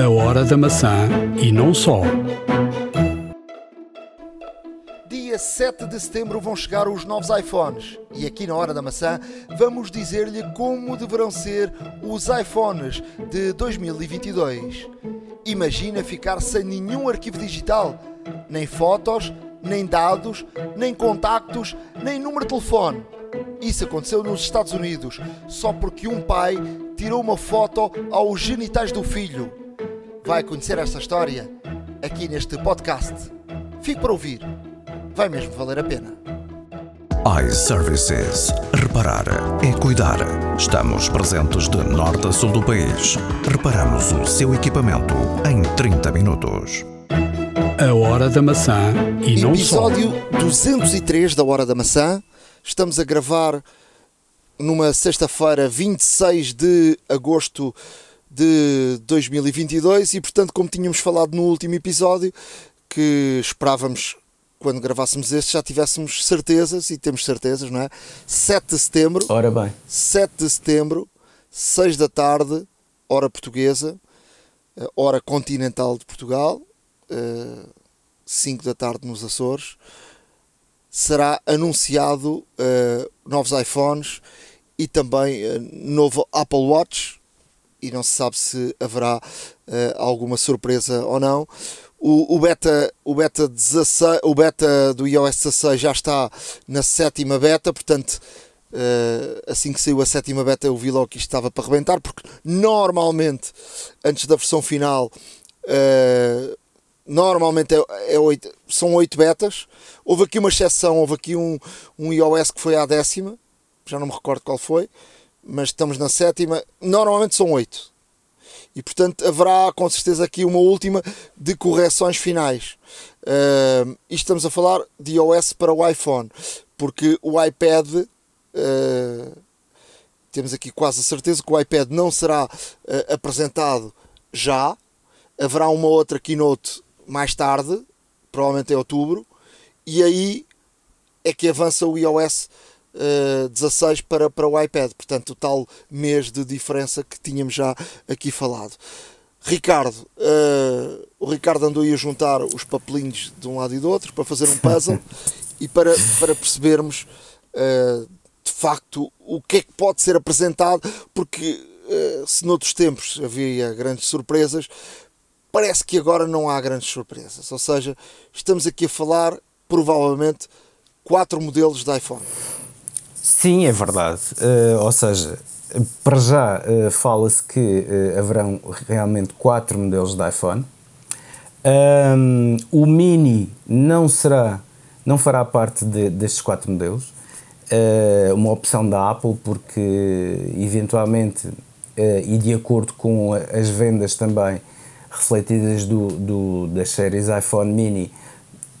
A Hora da Maçã e não só. Dia 7 de setembro vão chegar os novos iPhones e aqui na Hora da Maçã vamos dizer-lhe como deverão ser os iPhones de 2022. Imagina ficar sem nenhum arquivo digital, nem fotos, nem dados, nem contactos, nem número de telefone. Isso aconteceu nos Estados Unidos só porque um pai tirou uma foto aos genitais do filho. Vai conhecer esta história aqui neste podcast. Fique para ouvir. Vai mesmo valer a pena. iServices. Reparar é cuidar. Estamos presentes de norte a sul do país. Reparamos o seu equipamento em 30 minutos. A Hora da Maçã e não só. Episódio 203 da Hora da Maçã. Estamos a gravar numa sexta-feira, 26 de agosto de 2022 e, portanto, como tínhamos falado no último episódio, que esperávamos quando gravássemos este já tivéssemos certezas e temos certezas, não é? 7 de setembro. Ora bem. 7 de setembro, 6 da tarde, hora portuguesa, eh, hora continental de Portugal, 5 da tarde nos Açores, será anunciado uh, novos iPhones e também novo Apple Watch. E não se sabe se haverá uh, alguma surpresa ou não. O, o, beta, o, beta 16, o beta do iOS 16 já está na sétima beta, portanto, assim que saiu a sétima beta, eu vi logo que isto estava para rebentar, porque normalmente, antes da versão final, normalmente é, é 8, são 8 betas. Houve aqui uma exceção, houve aqui um, um iOS que foi à décima, já não me recordo qual foi, mas estamos na sétima. Normalmente são 8. E portanto haverá com certeza aqui uma última de correções finais. Uh, e estamos a falar de iOS para o iPhone, porque o iPad. Uh, temos aqui quase a certeza que o iPad não será uh, apresentado já. Haverá uma outra keynote mais tarde, provavelmente em outubro, e aí é que avança o iOS uh, 16 para, para o iPad, portanto, o tal mês de diferença que tínhamos já aqui falado. Ricardo, uh, o Ricardo andou aí a juntar os papelinhos de um lado e do outro para fazer um puzzle e para, para percebermos uh, de facto o que é que pode ser apresentado, porque uh, se noutros tempos havia grandes surpresas, parece que agora não há grandes surpresas. Ou seja, estamos aqui a falar, provavelmente, quatro modelos de iPhone. Sim, é verdade. Uh, ou seja, para já uh, fala-se que uh, haverão realmente quatro modelos de iPhone. Um, o Mini não será, não fará parte de, destes quatro modelos. uma opção da Apple, porque eventualmente, e de acordo com as vendas também, refletidas do, do, das séries iPhone mini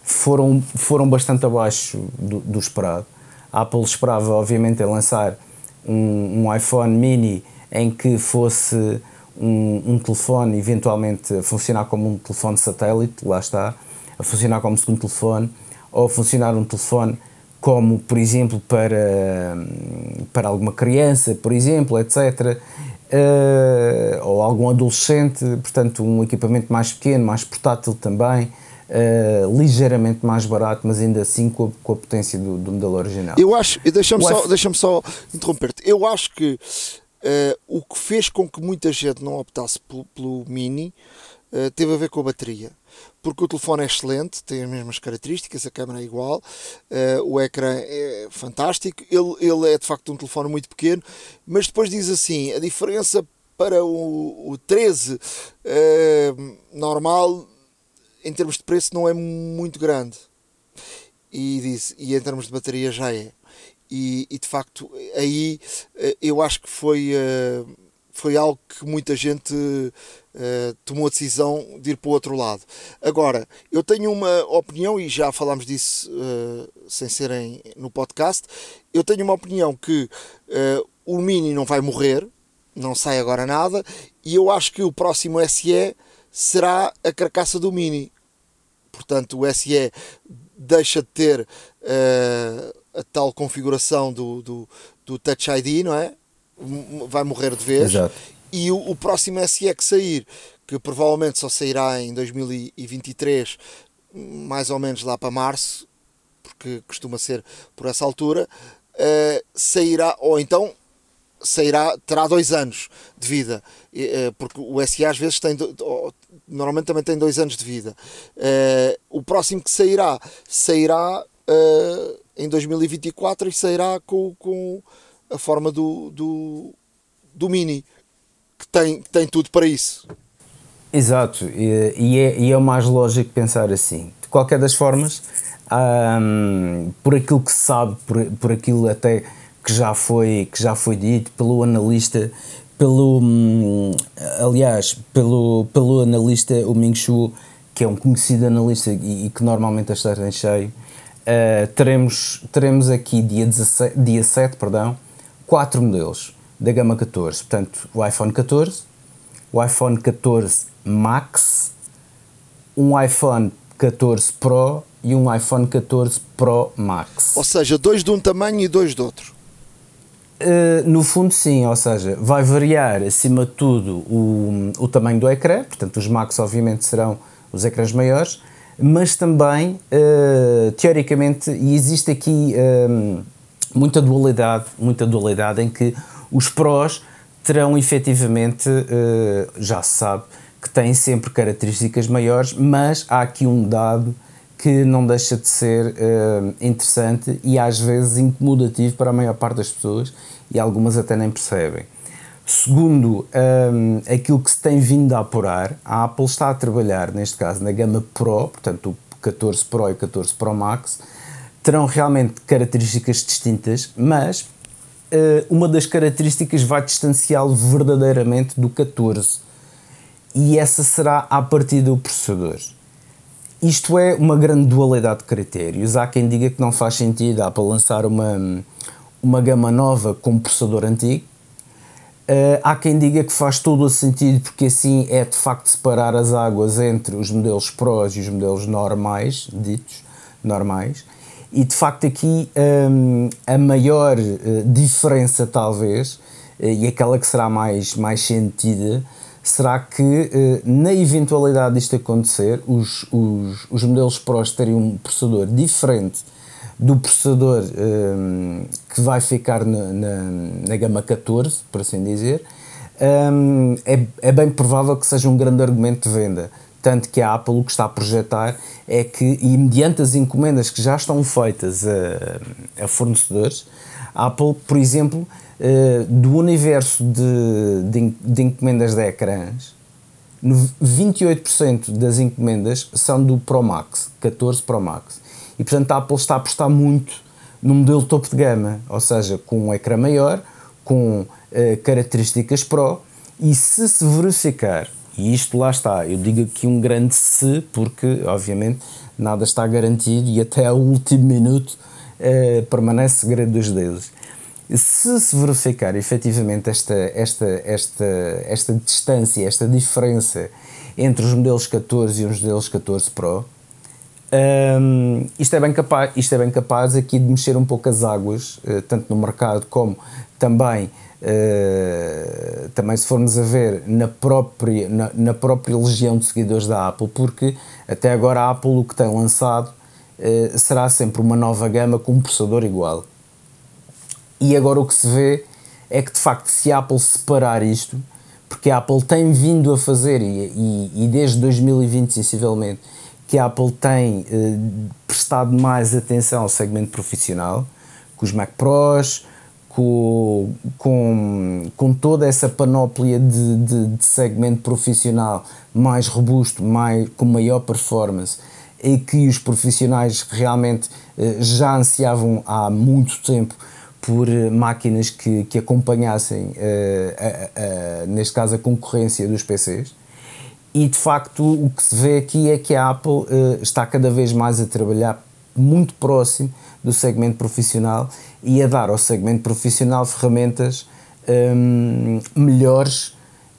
foram, foram bastante abaixo do, do esperado. A Apple esperava, obviamente, lançar um, um iPhone mini em que fosse um, um, telefone eventualmente a funcionar como um telefone satélite, lá está, a funcionar como segundo telefone, ou funcionar um telefone como, por exemplo, para, para alguma criança, por exemplo, etc uh, ou algum adolescente, portanto, um equipamento mais pequeno, mais portátil também. Uh, ligeiramente mais barato, mas ainda assim com a, com a potência do, do, modelo original. Eu acho, deixa-me só, deixa só interromper-te, eu acho que uh, o que fez com que muita gente não optasse pelo, pelo Mini uh, teve a ver com a bateria porque o telefone é excelente, tem as mesmas características, a câmera é igual, o ecrã é fantástico, ele, ele é de facto um telefone muito pequeno, mas depois diz assim, a diferença para o, o 13 uh, eh, normal, em termos de preço, não é muito grande. E, diz, e em termos de bateria já é. E, e de facto, aí uh, eu acho que foi foi algo que muita gente uh, tomou a decisão de ir para o outro lado. Agora, eu tenho uma opinião, e já falámos disso sem serem no podcast, eu tenho uma opinião que o Mini não vai morrer, não sai agora nada, e eu acho que o próximo SE será a carcaça do Mini. Portanto, o SE deixa de ter a tal configuração do, do, do Touch ID, não é? vai morrer de vez. Exato. E o, o próximo SE que sair, que provavelmente só sairá em 2023, mais ou menos lá para março, porque costuma ser por essa altura, uh, sairá, ou então sairá, terá dois anos de vida, uh, porque o SE às vezes tem, normalmente também tem dois anos de vida. Uh, o próximo que sairá, sairá em 2024 e sairá com, com a forma do, do, do Mini, que tem, tem tudo para isso. Exato, e, é, e é o mais lógico pensar assim. De qualquer das formas, por aquilo que se sabe, por, por aquilo até que já foi, que já foi dito pelo analista, pelo, um, aliás, pelo, pelo analista, o Ming Shu, que é um conhecido analista e, e que normalmente está em cheio, uh, teremos, teremos aqui dia, 17, dia 7, perdão, quatro modelos da gama 14, portanto, o iPhone 14, o iPhone 14 Max, um iPhone 14 Pro e um iPhone 14 Pro Max. Ou seja, dois de um tamanho e dois de outro. Uh, no fundo, sim, ou seja, vai variar acima de tudo o, o tamanho do ecrã, portanto, os Max, obviamente, serão os ecrãs maiores, mas também, uh, teoricamente, e existe aqui uh, muita dualidade, muita dualidade em que os Pros terão efetivamente, já se sabe, que têm sempre características maiores, mas há aqui um dado que não deixa de ser uh, interessante e às vezes incomodativo para a maior parte das pessoas e algumas até nem percebem. Segundo um, eh, aquilo que se tem vindo a apurar, a Apple está a trabalhar, neste caso, na gama Pro, portanto o 14 Pro e o 14 Pro Max, terão realmente características distintas, mas uh, uma das características vai distanciá-lo verdadeiramente do 14 e essa será a partir do processador. Isto é uma grande dualidade de critérios. Há quem diga que não faz sentido a Apple lançar uma, uma gama nova com processador antigo. Uh, há quem diga que faz todo o sentido porque assim é de facto separar as águas entre os modelos Pros e os modelos normais, ditos normais. E de facto aqui um, a maior uh, diferença talvez, uh, e aquela que será mais, mais sentida, será que, eh, na eventualidade disto acontecer, os, os, os modelos Pros teriam um processador diferente do processador um, eh, que vai ficar na, na, na, gama 14, por assim dizer, um, eh, é, é bem provável que seja um grande argumento de venda. Tanto que a Apple o que está a projetar é que, e mediante as encomendas que já estão feitas a, a fornecedores, a Apple, por exemplo, uh, do universo de, de, de, encomendas de ecrãs, 28% das encomendas são do Pro Max, 14 Pro Max. E portanto a Apple está a apostar muito no modelo topo de gama, ou seja, com um ecrã maior, com uh, características Pro, e se se verificar, e isto lá está, eu digo aqui um grande se, porque obviamente nada está garantido e até ao último minuto uh, permanece segredo dos deuses se se verificar efetivamente esta, esta, esta, esta distância, esta diferença entre os modelos 14 e os modelos 14 Pro, um, isto, é bem capaz, isto é bem capaz aqui de mexer um pouco as águas, uh, tanto no mercado como também, uh, também se formos a ver na própria, na, na, própria legião de seguidores da Apple, porque até agora a Apple o que tem lançado uh, será sempre uma nova gama com um processador igual. E agora o que se vê é que de facto, se a Apple separar isto, porque a Apple tem vindo a fazer, e, e, e desde 2020 sensivelmente, que a Apple tem eh, prestado mais atenção ao segmento profissional, com os Mac Pros, com, com, com toda essa panóplia de, de, de, segmento profissional mais robusto, mais, com maior performance, e que os profissionais realmente eh, já ansiavam há muito tempo por eh, máquinas que, que acompanhassem, uh, neste caso, a concorrência dos PCs. E de facto, o que se vê aqui é que a Apple uh, está cada vez mais a trabalhar muito próximo do segmento profissional e a dar ao segmento profissional ferramentas um, melhores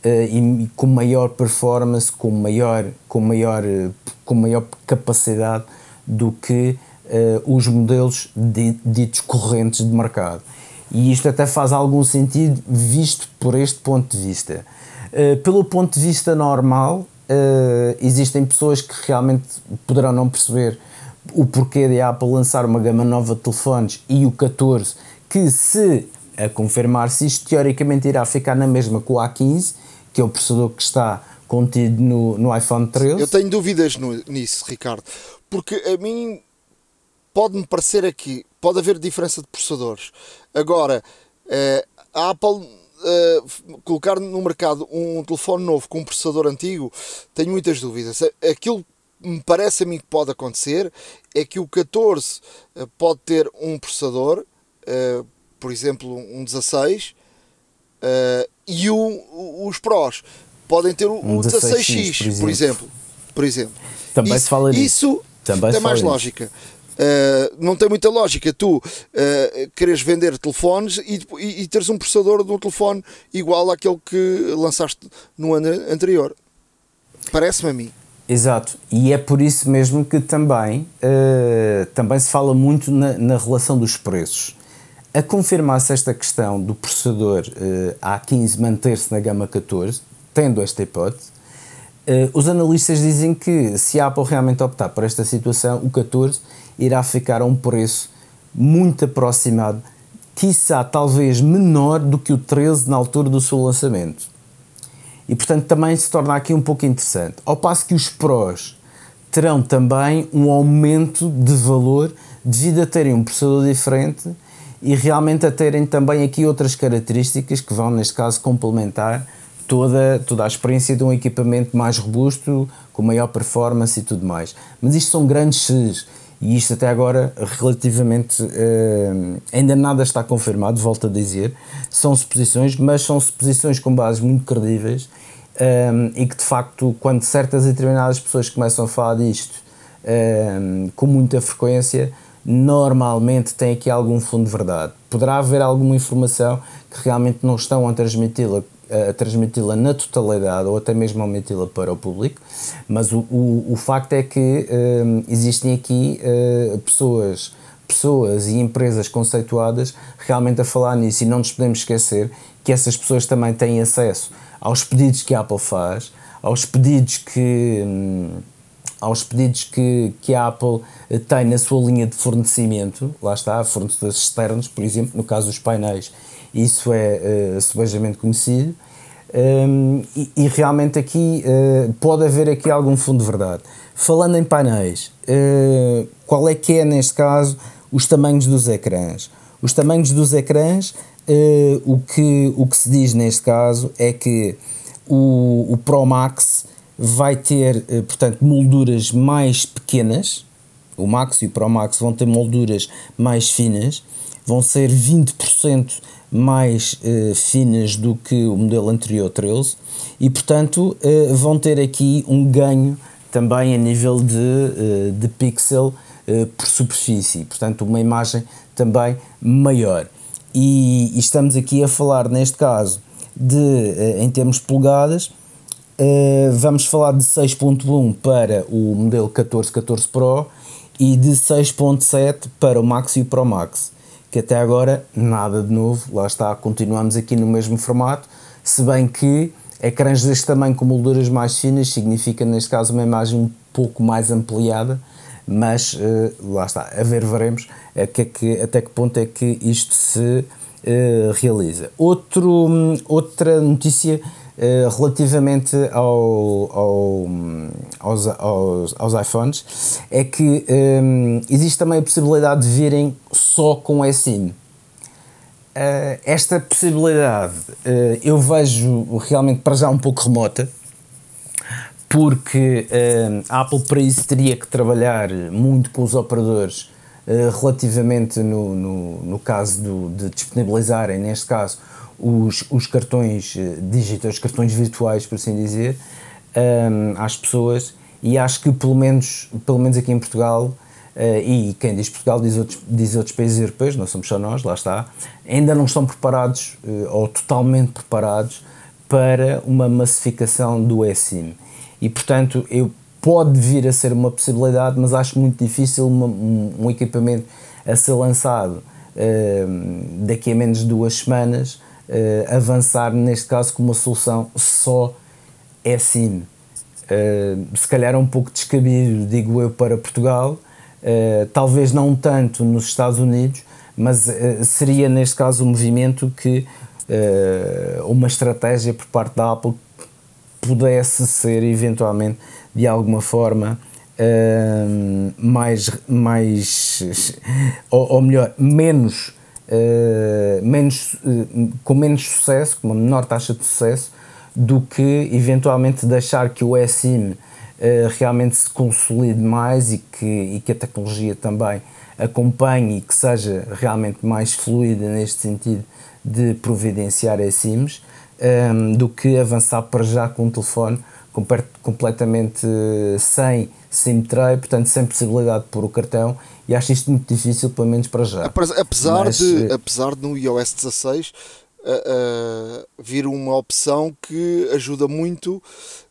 uh, e com maior performance, com maior, com maior, com maior capacidade do que uh, os modelos ditos correntes de mercado. E isto até faz algum sentido visto por este ponto de vista. Uh, pelo ponto de vista normal, uh, existem pessoas que realmente poderão não perceber o porquê de a Apple lançar uma gama nova de telefones e o 14, que se a confirmar-se isto, teoricamente irá ficar na mesma com o A15, que é o processador que está contido no, no iPhone 13. Eu tenho dúvidas no, nisso, Ricardo, porque a mim pode-me parecer aqui, pode haver diferença de processadores. Agora, eh, a Apple eh, colocar no mercado um telefone novo com um processador antigo, tenho muitas dúvidas. Aquilo que me parece a mim que pode acontecer é que o 14 eh, pode ter um processador, por exemplo, um 16, e o, os Pros podem ter o, um 16X, 16X, por exemplo. Por exemplo. Por exemplo. Também isso, se fala nisso. Isso Também tem mais lógica. Uh, não tem muita lógica tu uh, quereres vender telefones e, e, e, teres um processador de um telefone igual àquele que lançaste no ano anterior. Parece-me a mim. Exato, e é por isso mesmo que também, uh, também se fala muito na, na relação dos preços. A confirmar-se esta questão do processador A15 manter-se na gama 14, tendo esta hipótese, os analistas dizem que se a Apple realmente optar por esta situação, o 14 irá ficar a um preço muito aproximado, quiçá talvez menor do que o 13 na altura do seu lançamento. E portanto também se torna aqui um pouco interessante. Ao passo que os Pros terão também um aumento de valor devido a terem um processador diferente e realmente a terem também aqui outras características que vão, neste caso, complementar toda, toda a experiência de um equipamento mais robusto, com maior performance e tudo mais. Mas isto são grandes X's e isto até agora, relativamente, uh, ainda nada está confirmado, volto a dizer, são suposições, mas são suposições com bases muito credíveis um, eh, e que de facto, quando certas e determinadas pessoas começam a falar disto um, com muita frequência, normalmente tem aqui algum fundo de verdade. Poderá haver alguma informação que realmente não estão a transmiti-la a transmiti-la na totalidade ou até mesmo omiti-la para o público, mas o, o, o facto é que um, existem aqui uh, pessoas, pessoas e empresas conceituadas realmente a falar nisso e não nos podemos esquecer que essas pessoas também têm acesso aos pedidos que a Apple faz, aos pedidos que. Um, aos pedidos que, que a Apple tem na sua linha de fornecimento, lá está, fornecedores externos, por exemplo, no caso dos painéis isso é uh, subejamente conhecido. Um, e, e, realmente aqui uh, pode haver aqui algum fundo de verdade. Falando em painéis, uh, qual é que é neste caso os tamanhos dos ecrãs? Os tamanhos dos ecrãs, uh, o, que, o que se diz neste caso é que o, o Pro Max vai ter, portanto, molduras mais pequenas, o Max e o Pro Max vão ter molduras mais finas, vão ser 20% mais uh, finas do que o modelo anterior 13 e, portanto, uh, vão ter aqui um ganho também a nível de, uh, de pixel por superfície, portanto, uma imagem também maior. E, e, estamos aqui a falar, neste caso, de, em termos de polegadas, vamos falar de 6.1 para o modelo 14, 14 Pro e de 6.7 para o Max e o Pro Max que até agora nada de novo, lá está, continuamos aqui no mesmo formato, se bem que ecrãs deste tamanho com molduras mais finas significa neste caso uma imagem um pouco mais ampliada, mas uh, lá está, a ver veremos é que, que, até que ponto é que isto se uh, realiza. Outro, outra notícia uh, relativamente ao, ao, aos, aos, aos, iPhones é que um, existe também a possibilidade de virem só com eSIM. Uh, esta possibilidade uh, eu vejo realmente para já um pouco remota, porque a Apple para isso teria que trabalhar muito com os operadores relativamente no, no, no caso do, de disponibilizarem, neste caso, os, os cartões digitais, os cartões virtuais, por assim dizer, um, às pessoas e acho que pelo menos, pelo menos aqui em Portugal Uh, e quem diz Portugal diz outros, diz outros países europeus, não somos só nós, lá está, ainda não estão preparados uh, ou totalmente preparados para uma massificação do eSIM. E portanto, eu pode vir a ser uma possibilidade, mas acho muito difícil uma, um, um, equipamento a ser lançado uh, daqui a menos de duas semanas avançar, neste caso, com uma solução só eSIM. Uh, se calhar é um pouco descabido, digo eu, para Portugal, uh, talvez não tanto nos Estados Unidos, mas uh, seria neste caso um movimento que uma estratégia por parte da Apple pudesse ser eventualmente de alguma forma mais, mais ou, ou melhor, menos, menos com menos sucesso, com uma menor taxa de sucesso do que eventualmente deixar que o eSIM uh, realmente se consolide mais e que, e que a tecnologia também acompanhe e que seja realmente mais fluida neste sentido de providenciar eSIMs um, do que avançar para já com um telefone completamente uh, sem SIM tray, portanto sem possibilidade de pôr o cartão e acho isto muito difícil, pelo menos para já. Apesar, Mas, de, uh, apesar de no iOS 16 uh, vir uma opção que ajuda muito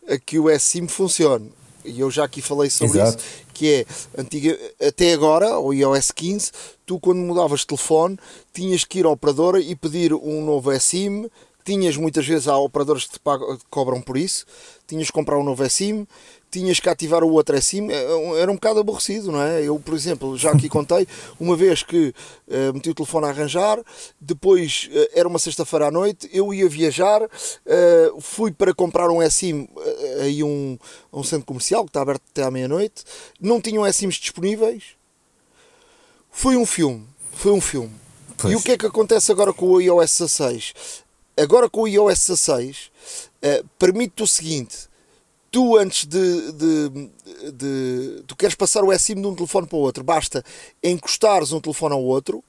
a que o eSIM funcione. E eu já aqui falei sobre Exato. isso, que é antiga, até agora, o iOS 15, tu quando mudavas de telefone tinhas que ir à operadora e pedir um novo eSIM, tinhas muitas vezes há operadoras que te pagam, cobram por isso, tinhas que comprar um novo eSIM, tinhas que ativar o outro acima, é era um bocado aborrecido, não é? Eu, por exemplo, já aqui contei, uma vez que uh, meti o telefone a arranjar, depois uh, era uma sexta-feira à noite, eu ia viajar, uh, fui para comprar um SIM aí um, um centro comercial que está aberto até à meia-noite, não tinham SIMs disponíveis. Foi um filme, foi um filme. Pois. E o que é que acontece agora com o iOS 16? Agora com o iOS 16 permite o seguinte tu antes de, de, de, tu queres passar o eSIM de um telefone para o outro, basta encostares um telefone ao outro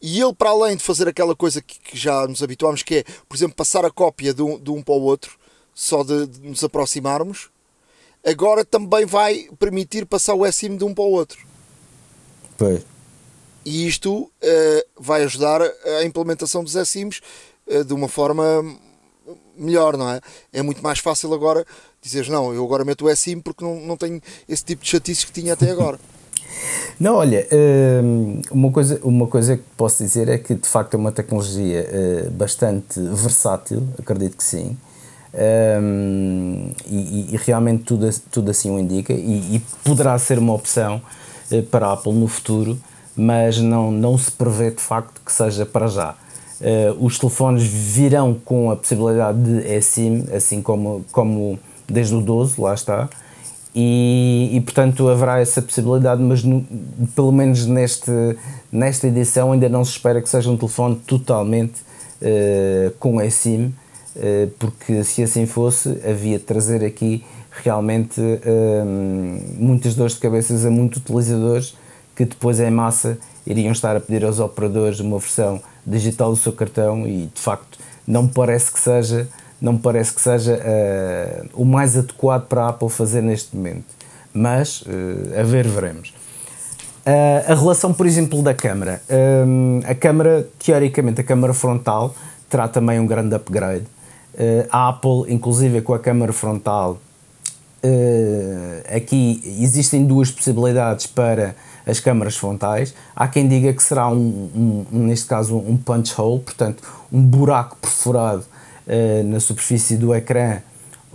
e ele para além de fazer aquela coisa que, que já nos habituámos que é, por exemplo, passar a cópia de um, de um para o outro só de, de nos aproximarmos agora também vai permitir passar o eSIM de um para o outro pois. e isto uh, vai ajudar a implementação dos eSIMs uh, de uma forma melhor, não é? É muito mais fácil agora dizeres, não, eu agora meto o SIM porque não, não tenho esse tipo de chatices que tinha até agora. Não, olha, hum, uma coisa, uma coisa que posso dizer é que de facto é uma tecnologia eh, bastante versátil, acredito que sim, hum, e, e realmente tudo, tudo assim o indica, e, e poderá ser uma opção eh, para a Apple no futuro, mas não, não se prevê de facto que seja para já. Uh, os telefones virão com a possibilidade de eSIM, assim como, como desde o 12, lá está, e, e portanto haverá essa possibilidade, mas no, pelo menos neste, nesta edição ainda não se espera que seja um telefone totalmente uh, com eSIM, uh, porque se assim fosse, havia de trazer aqui realmente uh, muitas dores de cabeças a muitos utilizadores que depois em massa iriam estar a pedir aos operadores uma versão digital do seu cartão e de facto não me parece que seja não me parece que seja uh, o mais adequado para a Apple fazer neste momento. Mas uh, a ver veremos. Uh, a relação por exemplo da câmara. A câmara teoricamente a câmara frontal terá também um grande upgrade. A Apple inclusive com a câmara frontal aqui existem duas possibilidades para as câmaras frontais. Há quem diga que será, um, um neste caso, um punch hole, portanto, um buraco perfurado uh, na superfície do ecrã,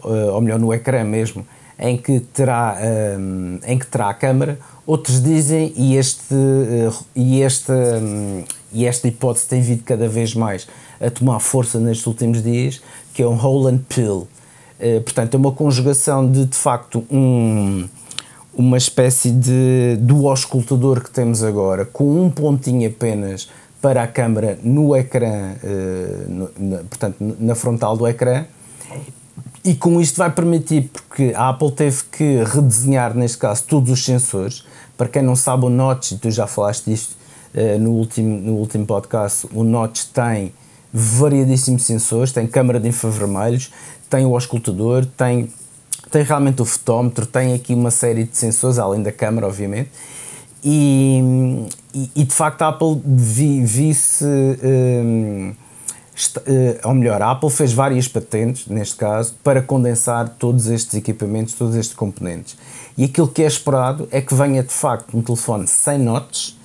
uh, ou melhor, no ecrã mesmo, em que terá, eh, em que terá a câmara. Outros dizem, e, este, uh, e, esta, um, e esta hipótese tem vindo cada vez mais a tomar força nestes últimos dias, que é um hole and pill. portanto, é uma conjugação de, de facto, um uma espécie de do auscultador que temos agora, com um pontinho apenas para a câmara no ecrã, uh, no, na, portanto, na frontal do ecrã, e com isto vai permitir, porque a Apple teve que redesenhar, neste caso, todos os sensores. Para quem não sabe, o Notch, tu já falaste disto uh, no, último, no último podcast, o Notch tem variadíssimos sensores, tem câmara de infravermelhos, tem o auscultador, tem tem realmente o fotómetro, tem aqui uma série de sensores, além da câmera, obviamente, e, e, e de facto a Apple vi-se, um, eh, ou melhor, a Apple fez várias patentes, neste caso, para condensar todos estes equipamentos, todos estes componentes. E aquilo que é esperado é que venha de facto um telefone sem notes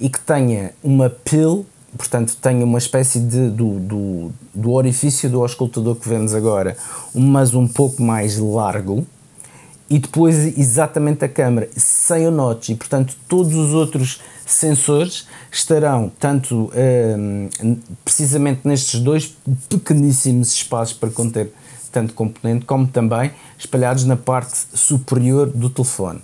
e que tenha uma pill portanto, tem uma espécie de, do, do, do orifício do auscultador que vemos agora, mas um pouco mais largo, e depois exatamente a câmera, sem o notch, e portanto todos os outros sensores estarão tanto um, precisamente nestes dois pequeníssimos espaços para conter tanto componente, como também espalhados na parte superior do telefone.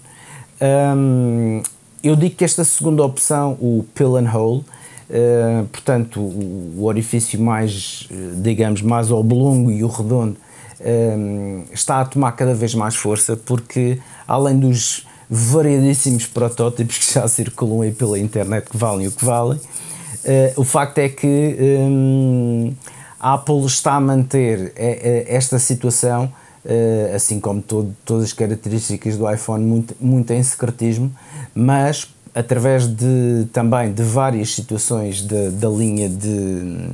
Um, eu digo que esta segunda opção, o pill and hole, uh, portanto o, orifício mais, digamos, mais oblongo e o redondo, um, está a tomar cada vez mais força porque além dos variadíssimos protótipos que já circulam aí pela internet que valem o que valem, uh, o facto é que um, a Apple está a manter eh, eh, esta situação, assim como todo, todas as características do iPhone, muito, muito em secretismo, mas através de também de várias situações de, da linha de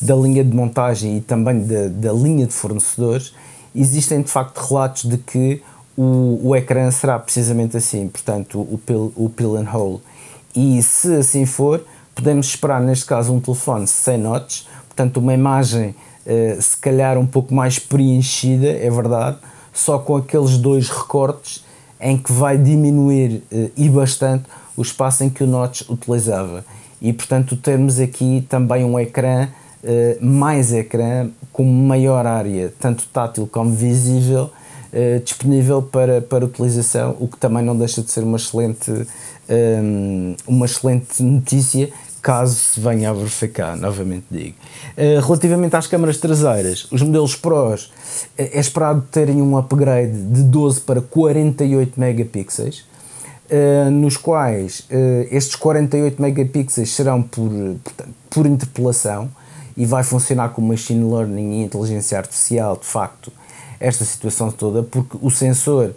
da linha de montagem e também da, da linha de fornecedores, existem de facto relatos de que o, o ecrã será precisamente assim, portanto, o pill, o pill and hole. E se assim for, podemos esperar neste caso um telefone sem notch, portanto, uma imagem uh, se calhar um pouco mais preenchida, é verdade, só com aqueles dois recortes em que vai diminuir uh, e bastante o espaço em que o notch utilizava. E portanto, termos aqui também um ecrã uh, mais ecrã com maior área, tanto tátil como visível, uh, disponível para, para utilização, o que também não deixa de ser uma excelente, uma excelente notícia caso se venha a verificar, novamente digo. Uh, relativamente às câmaras traseiras, os modelos Pros é esperado terem um upgrade de 12 para 48 megapixels, uh, nos quais estes 48 megapixels serão por, portanto, por interpolação e vai funcionar com machine learning e inteligência artificial, de facto, esta situação toda, porque o sensor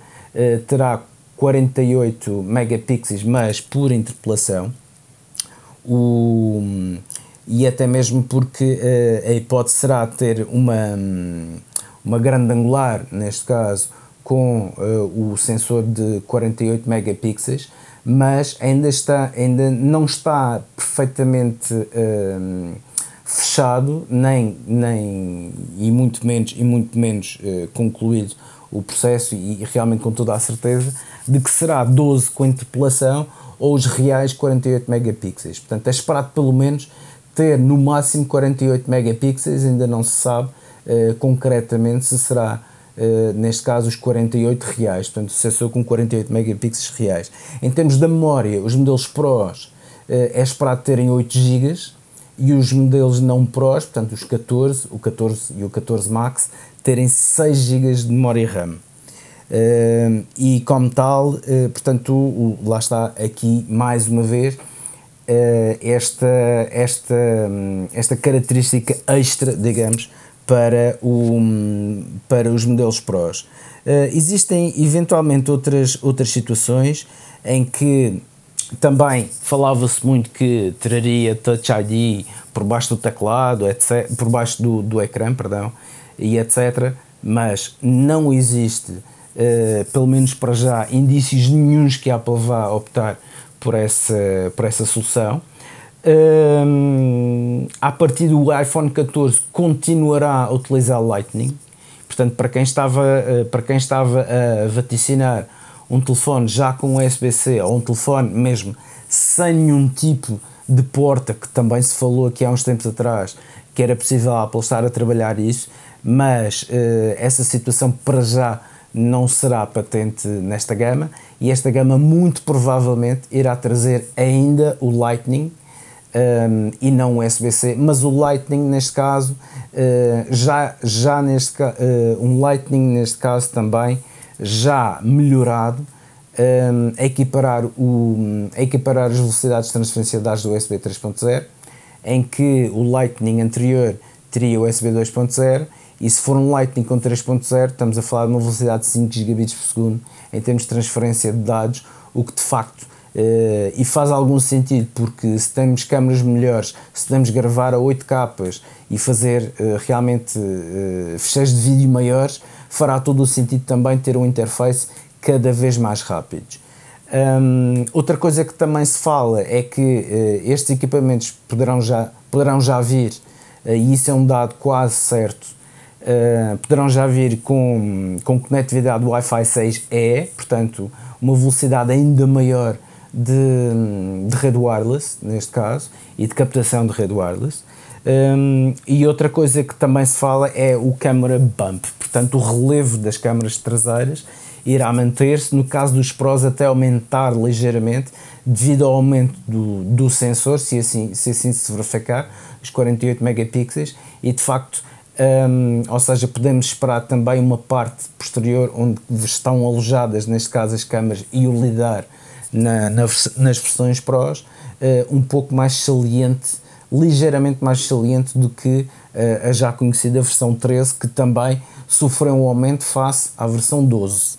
terá 48 megapixels, mas por interpolação, o, e até mesmo porque uh, a hipótese será ter uma, uma grande angular, neste caso, com uh, o sensor de 48 megapixels, mas ainda, está, ainda não está perfeitamente uh, fechado, nem, nem e muito menos, e muito menos uh, concluído o processo e, e, realmente com toda a certeza de que será 12 com interpolação ou os reais 48 megapixels. Portanto, é esperado pelo menos ter no máximo 48 megapixels, ainda não se sabe uh, concretamente se será Uh, neste caso os 48 reais, portanto o sensor com 48 megapixels reais. Em termos da memória, os modelos Pros uh, é esperado terem 8 GB, e os modelos não Pros, portanto os 14, o 14 e o 14 Max, terem 6 GB de memória RAM. Uh, e como tal, uh, portanto, o, lá está aqui mais uma vez uh, esta, esta, um, esta característica extra, digamos, para, o, para os modelos Pros. existem eventualmente outras, outras situações em que também falava-se muito que traria Touch ID por baixo do teclado, etc, por baixo do, do ecrã, perdão, e etc. Mas não existe, uh, pelo menos para já, indícios nenhums que a Apple vá optar por essa, por essa solução. Um, a partir do iPhone 14 continuará a utilizar Lightning, portanto, para quem estava, uh, para quem estava a vaticinar um telefone já com USB-C ou um telefone mesmo sem nenhum tipo de porta, que também se falou aqui há uns tempos atrás, que era possível a Apple estar a trabalhar isso, mas uh, essa situação para já não será patente nesta gama e esta gama muito provavelmente irá trazer ainda o Lightning um, e não o USB-C, mas o Lightning neste caso, uh, já, já neste uh, um Lightning neste caso também já melhorado um, a, equiparar o, a equiparar as velocidades de transferência dados do USB 3.0, em que o Lightning anterior teria o USB 2.0 e se for um Lightning com 3.0 estamos a falar de uma velocidade de 5 gigabits por segundo em termos de transferência de dados, o que de facto Uh, e faz algum sentido porque se temos câmeras melhores, se podemos gravar a 8 capas e fazer uh, realmente uh, fecheiros de vídeo maiores, fará todo o sentido também ter um interface cada vez mais rápidos. Um, outra coisa que também se fala é que uh, estes equipamentos poderão já, poderão já vir, e isso é um dado quase certo, uh, poderão já vir com, com conectividade Wi-Fi 6E, portanto, uma velocidade ainda maior de, de rede wireless, neste caso, e de captação de rede wireless. Um, e outra coisa que também se fala é o camera bump, portanto, o relevo das câmaras traseiras irá manter-se, no caso dos Pros até aumentar ligeiramente, devido ao aumento do, do sensor, se assim, se assim se verificar, os 48 megapixels, e de facto, um, ou seja, podemos esperar também uma parte posterior onde estão alojadas, neste caso, as câmaras e o lidar na, na, nas versões Pros, uh, um pouco mais saliente, ligeiramente mais saliente do que uh, a já conhecida versão 13, que também sofreu um aumento face à versão 12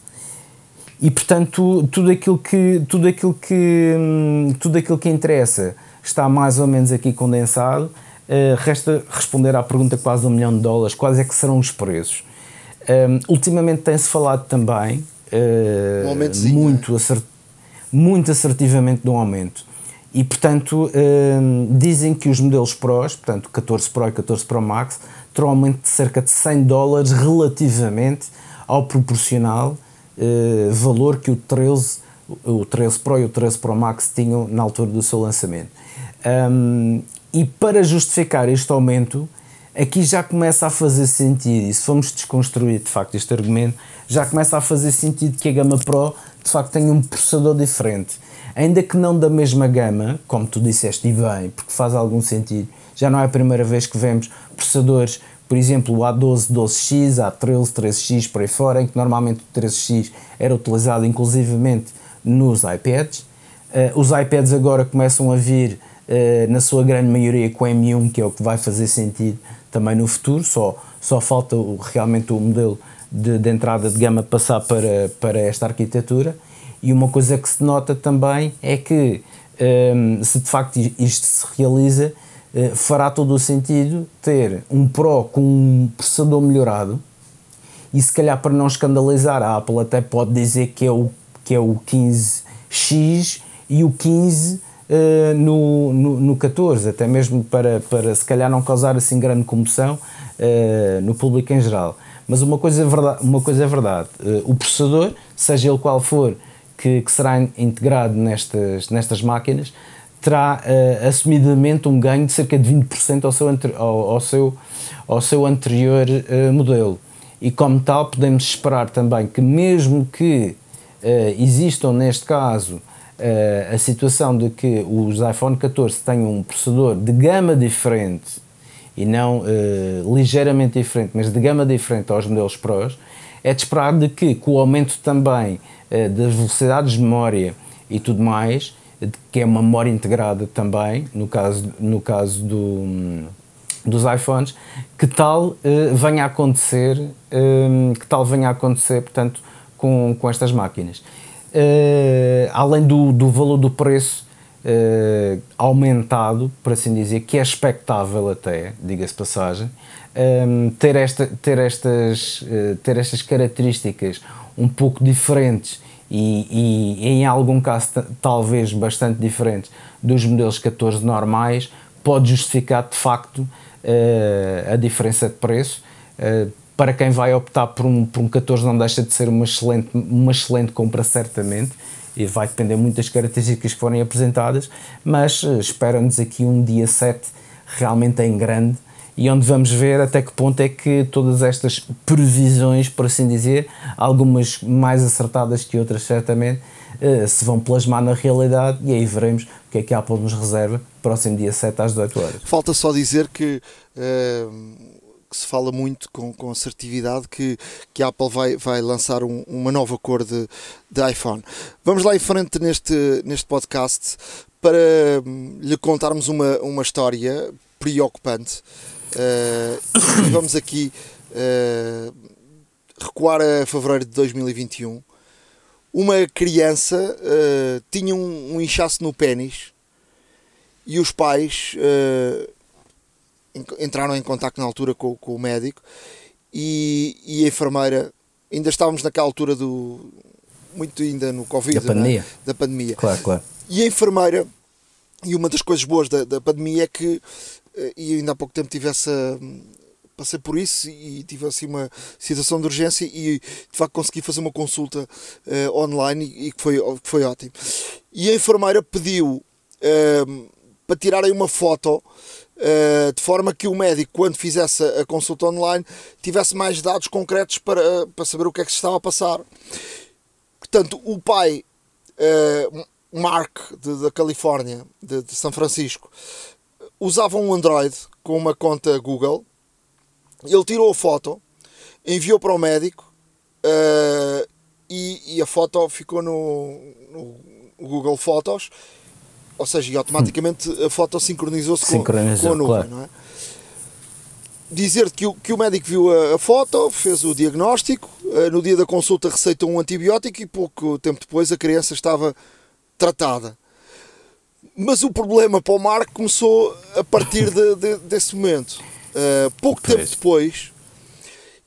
e portanto tudo aquilo que tudo aquilo que hum, tudo aquilo que interessa está mais ou menos aqui condensado uh, resta responder à pergunta quase um milhão de dólares quais é que serão os preços? Um, ultimamente tem-se falado também uh, um muito, assert, muito assertivamente de um aumento. E portanto um, dizem que os modelos Pros, portanto 14 Pro e 14 Pro Max terão um aumento de cerca de 100 dólares relativamente ao proporcional uh, valor que o 13, o 13 Pro e o 13 Pro Max tinham na altura do seu lançamento. Um, e para justificar este aumento, aqui já começa a fazer sentido, e se formos desconstruir de facto este argumento, já começa a fazer sentido que a gama Pro de facto tenha um processador diferente. Ainda que não da mesma gama, como tu disseste e bem, porque faz algum sentido, já não é a primeira vez que vemos processadores por exemplo, o A12, 12X, A13, 13X, por aí fora, em que normalmente o 13X era utilizado inclusivamente nos iPads. Uh, os iPads agora começam a vir, na sua grande maioria, com M1, que é o que vai fazer sentido também no futuro, só, só falta realmente o modelo de, de, entrada de gama passar para, para esta arquitetura. E uma coisa que se nota também é que, um, eh, se de facto isto se realiza, eh, fará todo o sentido ter um Pro com um processador melhorado e se calhar para não escandalizar a Apple até pode dizer que é o, que é o 15X e o 15 eh, no, no, no 14, até mesmo para, para se calhar não causar assim grande comoção uh, no público em geral. Mas uma coisa é verdade, uma coisa é verdade uh, o processador, seja ele qual for, que, que será integrado nestas, nestas máquinas, terá uh, assumidamente um ganho de cerca de 20% ao seu, ao, ao, seu, ao seu anterior uh, modelo. E como tal, podemos esperar também que, mesmo que uh, existam neste caso a situação de que os iPhone 14 tenham um processador de gama diferente e não ligeiramente diferente, mas de gama diferente aos modelos Pros, é de esperar de que, com o aumento também das velocidades de memória e tudo mais, que é uma memória integrada também, no caso, no caso do, dos iPhones, que tal uh, venha a acontecer, uh, que tal venha a acontecer, portanto, com, com estas máquinas. Uh, além do, do valor do preço aumentado, por assim dizer, que é expectável até, diga-se passagem, um, ter, esta, ter, estas, ter estas características um pouco diferentes e, e, em algum caso talvez bastante diferentes dos modelos 14 normais, pode justificar de facto uh, a diferença de preço. Para quem vai optar por um, por um 14 não deixa de ser uma excelente, uma excelente compra certamente e vai depender muito das características que forem apresentadas, mas uh, espera-nos aqui um dia 7 realmente em grande e onde vamos ver até que ponto é que todas estas previsões, por assim dizer, algumas mais acertadas que outras certamente, eh, se vão plasmar na realidade e aí veremos o que é que a Apple nos reserva próximo dia 7 às 18 horas. Falta só dizer que, uh, que se fala muito com, com assertividade que, que a Apple vai, vai lançar um, uma nova cor de, de iPhone. Vamos lá em frente neste, neste podcast para hum, lhe contarmos uma, uma história preocupante Uh, vamos aqui uh, recuar a fevereiro de 2021. Uma criança uh, tinha um, um, inchaço no pênis e os pais entraram em contato na altura com, com o médico e, e, a enfermeira, ainda estávamos naquela altura do muito ainda no Covid, Da pandemia. né? da pandemia. Claro, claro. E a enfermeira, e uma das coisas boas da, da pandemia é que, eh, e ainda há pouco tempo tive essa. Passei por isso e tive assim uma situação de urgência e de facto consegui fazer uma consulta eh, online e, que, foi, foi ótimo. E a enfermeira pediu eh, para tirarem uma foto de forma que o médico, quando fizesse a consulta online, tivesse mais dados concretos para, para saber o que é que se estava a passar. Portanto, o pai, eh, Mark, de- da Califórnia, de, de São Francisco, usava um Android com uma conta Google. Ele tirou a foto, enviou para o médico eh, e, e a foto ficou no, no Google Fotos. Ou seja, e automaticamente a foto sincronizou-se com, com a nuvem, claro. não é? dizer que o, que o médico viu a, a foto, fez o diagnóstico, eh, no dia da consulta receitou um antibiótico e pouco tempo depois a criança estava tratada. Mas o problema para o Marco começou a partir de- de- desse momento. Eh, pouco tempo Pois. depois,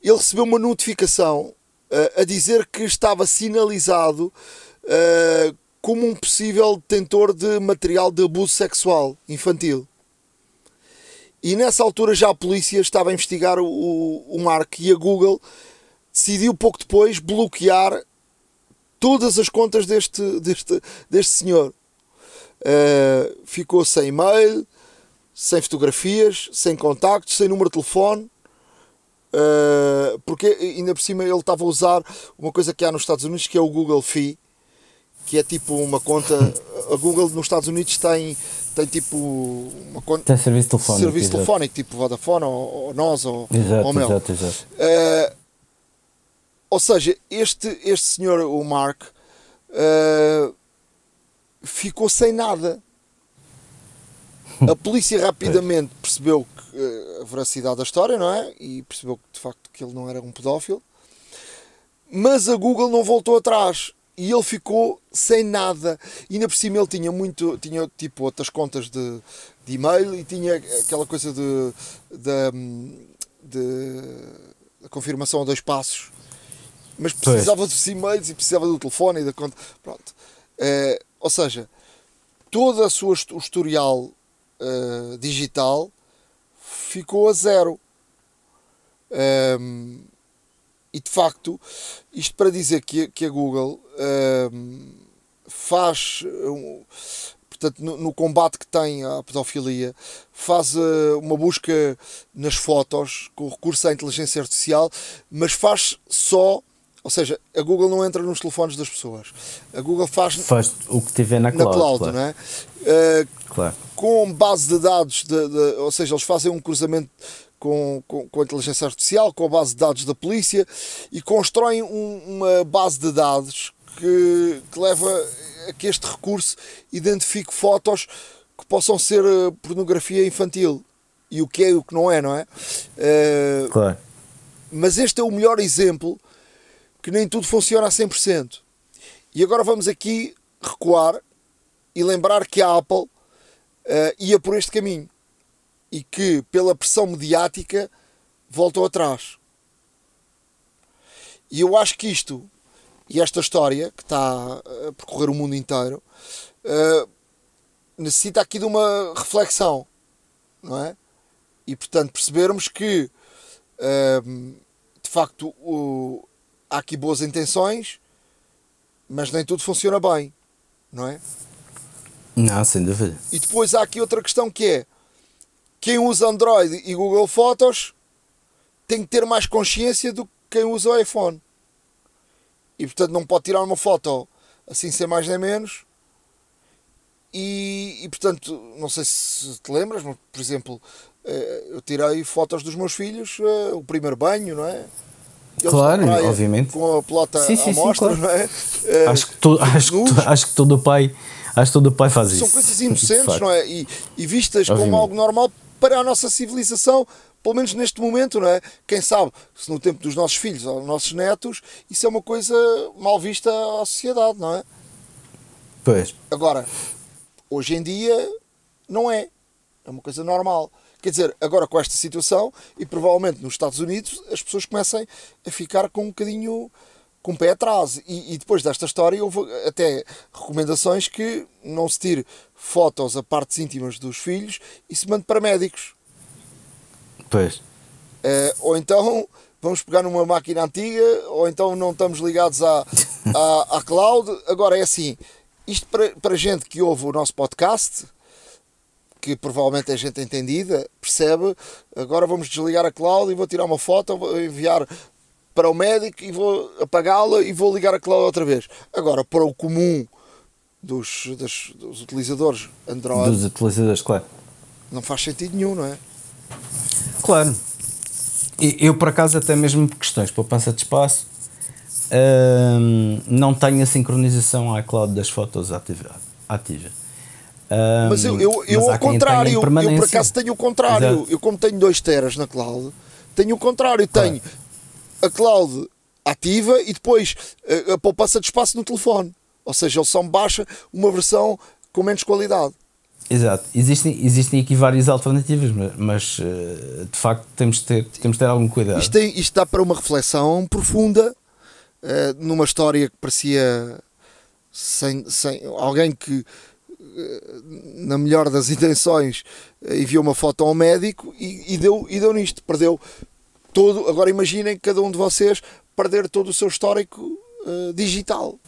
ele recebeu uma notificação eh, a dizer que estava sinalizado eh, como um possível detentor de material de abuso sexual infantil. E nessa altura já a polícia estava a investigar o, o, Mark e a Google decidiu pouco depois bloquear todas as contas deste, deste, deste senhor. Uh, ficou sem e-mail, sem fotografias, sem contactos, sem número de telefone. Uh, porque ainda por cima ele estava a usar uma coisa que há nos Estados Unidos que é o Google Fee, que é tipo uma conta. A Google nos Estados Unidos tem, tem tipo uma conta. Tem serviço telefónico. Serviço exato. telefónico, tipo Vodafone ou, ou nós ou, Exato, ou Mel. exato, exato. Eh, ou seja, este, este senhor, o Mark, eh, ficou sem nada. A polícia rapidamente percebeu que, eh, a veracidade da história, não é? E percebeu que de facto que ele não era um pedófilo. Mas a Google não voltou atrás e ele ficou sem nada. E ainda por cima ele tinha muito, tinha tipo outras contas de, de e-mail e tinha aquela coisa de, de, de, confirmação a dois passos. Mas precisava dos e-mails e precisava do telefone e da conta. Pronto. Eh, ou seja, todo a sua, o historial eh, digital ficou a zero. Ehm, e de facto, isto para dizer que, a- que a Google ehm, faz, um, portanto, no, no combate que tem à pedofilia, faz eh, uma busca nas fotos com recurso à inteligência artificial, mas faz só, ou seja, a Google não entra nos telefones das pessoas. A Google faz Faz o que tiver na na cloud. cloud, claro. não é? Eh, Claro. com base de dados, de, de- ou seja, eles fazem um cruzamento com, com, com a inteligência artificial, com a base de dados da polícia e constroem um- uma base de dados que, que leva a que este recurso identifique fotos que possam ser eh, pornografia infantil. E o que é e o que não é, não é? Eh, Claro. mas este é o melhor exemplo que nem tudo funciona a 100%. E agora vamos aqui recuar e lembrar que a Apple eh, ia por este caminho e que, pela pressão mediática, voltou atrás. E eu acho que isto e esta história, que está a percorrer o mundo inteiro, eh, necessita aqui de uma reflexão, não é? E portanto percebermos que Ahm, de facto o- há aqui boas intenções, mas nem tudo funciona bem, não é? Não, sem dúvida. E depois há aqui outra questão que é quem usa Android e Google Fotos tem que ter mais consciência do que quem usa o iPhone. E portanto não pode tirar uma foto assim sem mais nem menos. E, e portanto, não sei se te lembras, mas por exemplo, eh, eu tirei fotos dos meus filhos, eh, o primeiro banho, não é? Eles Claro, praia, obviamente. Com a pelota Sim, sim, à sim, mostra, claro. não é? Eh, Acho que, to, acho, que, to- acho que todo pai acho que todo pai faz isso. são coisas inocentes, não é? E, e vistas como Obviamente. algo normal para a nossa civilização, pelo menos neste momento, não é? Quem sabe se no tempo dos nossos filhos ou dos nossos netos isso é uma coisa mal vista à sociedade, não é? Pois. Agora, hoje em dia não é. É uma coisa normal. Quer dizer, agora com esta situação, e provavelmente nos Estados Unidos, as pessoas comecem a ficar com um bocadinho com o pé atrás. E, e, depois desta história houve até recomendações que não se tire fotos a partes íntimas dos filhos e se mande para médicos. Pois. Uh, ou então vamos pegar numa máquina antiga, ou então não estamos ligados à, à, à cloud. Agora é assim, isto para, para gente que ouve o nosso podcast, que provavelmente é gente entendida, percebe, agora vamos desligar a cloud e vou tirar uma foto, vou enviar para o médico e vou apagá-la e vou ligar a cloud outra vez. Agora, para o comum dos, dos, dos utilizadores Android. Dos utilizadores, claro. Não faz sentido nenhum, não é? Claro. Eu, por acaso, até mesmo por questões para poupança de espaço, hum, não tenho a sincronização iCloud das fotos ativa. ativa. Hum, mas eu, eu, eu ao contrário, eu por acaso tenho o contrário. Exato. Eu, como tenho 2 teras na cloud, tenho o contrário. Tenho a cloud ativa e depois a, a poupança de espaço no telefone. Ou seja, ele só me baixa uma versão com menos qualidade. Exato. Existem, existem aqui várias alternativas, mas, mas eh, de facto temos de, ter, temos de ter algum cuidado. Isto, tem, isto dá para uma reflexão profunda uh, numa história que parecia sem, sem alguém que, na melhor das intenções, enviou uma foto ao médico e, e, deu, e deu nisto. Perdeu todo. Agora imaginem cada um de vocês perder todo o seu histórico digital.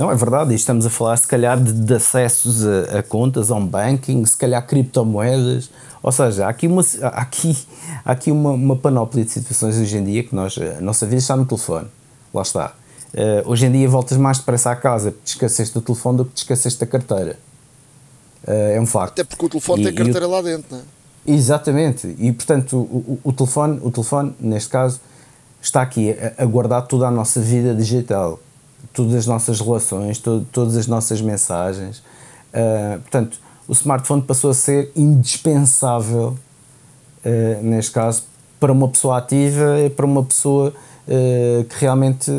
Não, é verdade, e estamos a falar se calhar de, de acessos a, a, contas, um banking, se calhar criptomoedas, ou seja, há aqui uma, há aqui, há aqui uma, uma panóplia de situações hoje em dia que nós, a nossa vida está no telefone, lá está. Uh, hoje em dia voltas mais depressa à casa porque te esqueceste do telefone do que te esqueceste da carteira. Uh, é um facto. Até porque o telefone e, tem carteira o, lá dentro, não é? Exatamente, e portanto o, o, telefone, o telefone, neste caso, está aqui a, a guardar toda a nossa vida digital todas as nossas relações, to, todas as nossas mensagens. Uh, portanto, o smartphone passou a ser indispensável, uh, neste caso, para uma pessoa ativa e para uma pessoa uh, que realmente.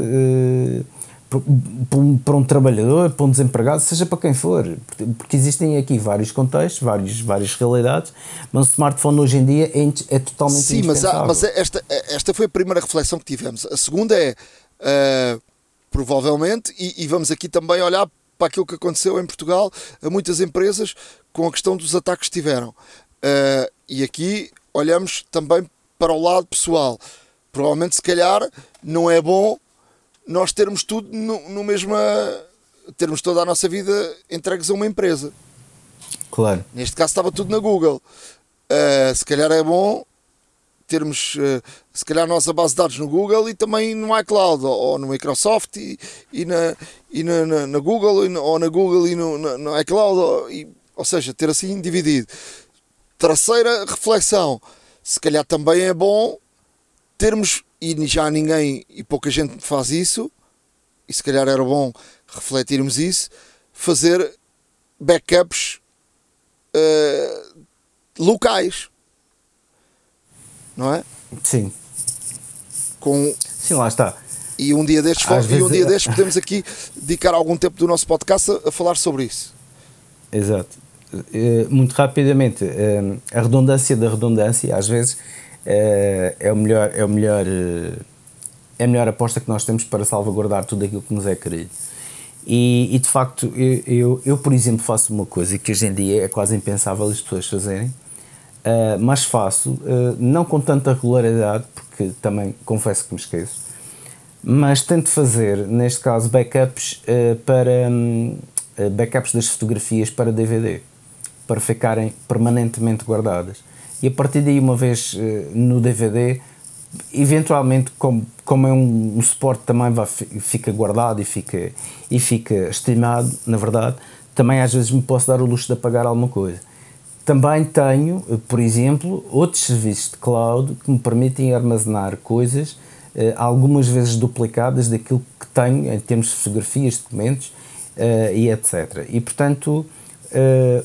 Para um, para um, trabalhador, para um desempregado, seja para quem for, porque existem aqui vários contextos, vários, várias realidades, mas o smartphone hoje em dia é, é totalmente Sim, mas, há, mas esta, esta foi a primeira reflexão que tivemos. A segunda é uh, provavelmente, e, e vamos aqui também olhar para aquilo que aconteceu em Portugal a muitas empresas com a questão dos ataques que tiveram. Uh, e aqui olhamos também para o lado pessoal. Provavelmente, se calhar, não é bom nós termos tudo no, no mesmo. termos toda a nossa vida entregues a uma empresa. Claro. Neste caso estava tudo na Google. Uh, se calhar é bom termos, uh, se calhar, a nossa base de dados no Google e também no iCloud ou, no Microsoft e, e, na, e na, na, na Google ou na Google e no, no, no iCloud, ou, e, ou seja, ter assim dividido. Terceira reflexão, se calhar também é bom termos, e já ninguém e pouca gente faz isso, e se calhar era bom refletirmos isso, fazer backups uh, locais não é? Sim. Com... Sim, lá está. E um dia destes, Às e um dia é- destes podemos aqui dedicar algum tempo do nosso podcast a, a falar sobre isso. Exato. Eh, muito rapidamente, eh, a redundância da redundância, às vezes, eh, é o melhor, é o melhor, é a melhor aposta que nós temos para salvaguardar tudo aquilo que nos é querido. E, e de facto, eu, eu, eu, por exemplo, faço uma coisa que hoje em dia é quase impensável as pessoas fazerem, uh, mas faço, uh, não com tanta regularidade, porque também confesso que me esqueço, mas tento fazer, neste caso, backups uh, para um, backups das fotografias para DVD, para ficarem permanentemente guardadas. E a partir daí, uma vez no DVD, eventualmente, como, como é um, um suporte também vai, fica guardado e fica, e fica estimado, na verdade, também às vezes me posso dar o luxo de apagar alguma coisa. Também tenho, por exemplo, outros serviços de cloud que me permitem armazenar coisas, eh, algumas vezes duplicadas daquilo que tenho em termos de fotografias, documentos eh, e etc. E portanto, eh,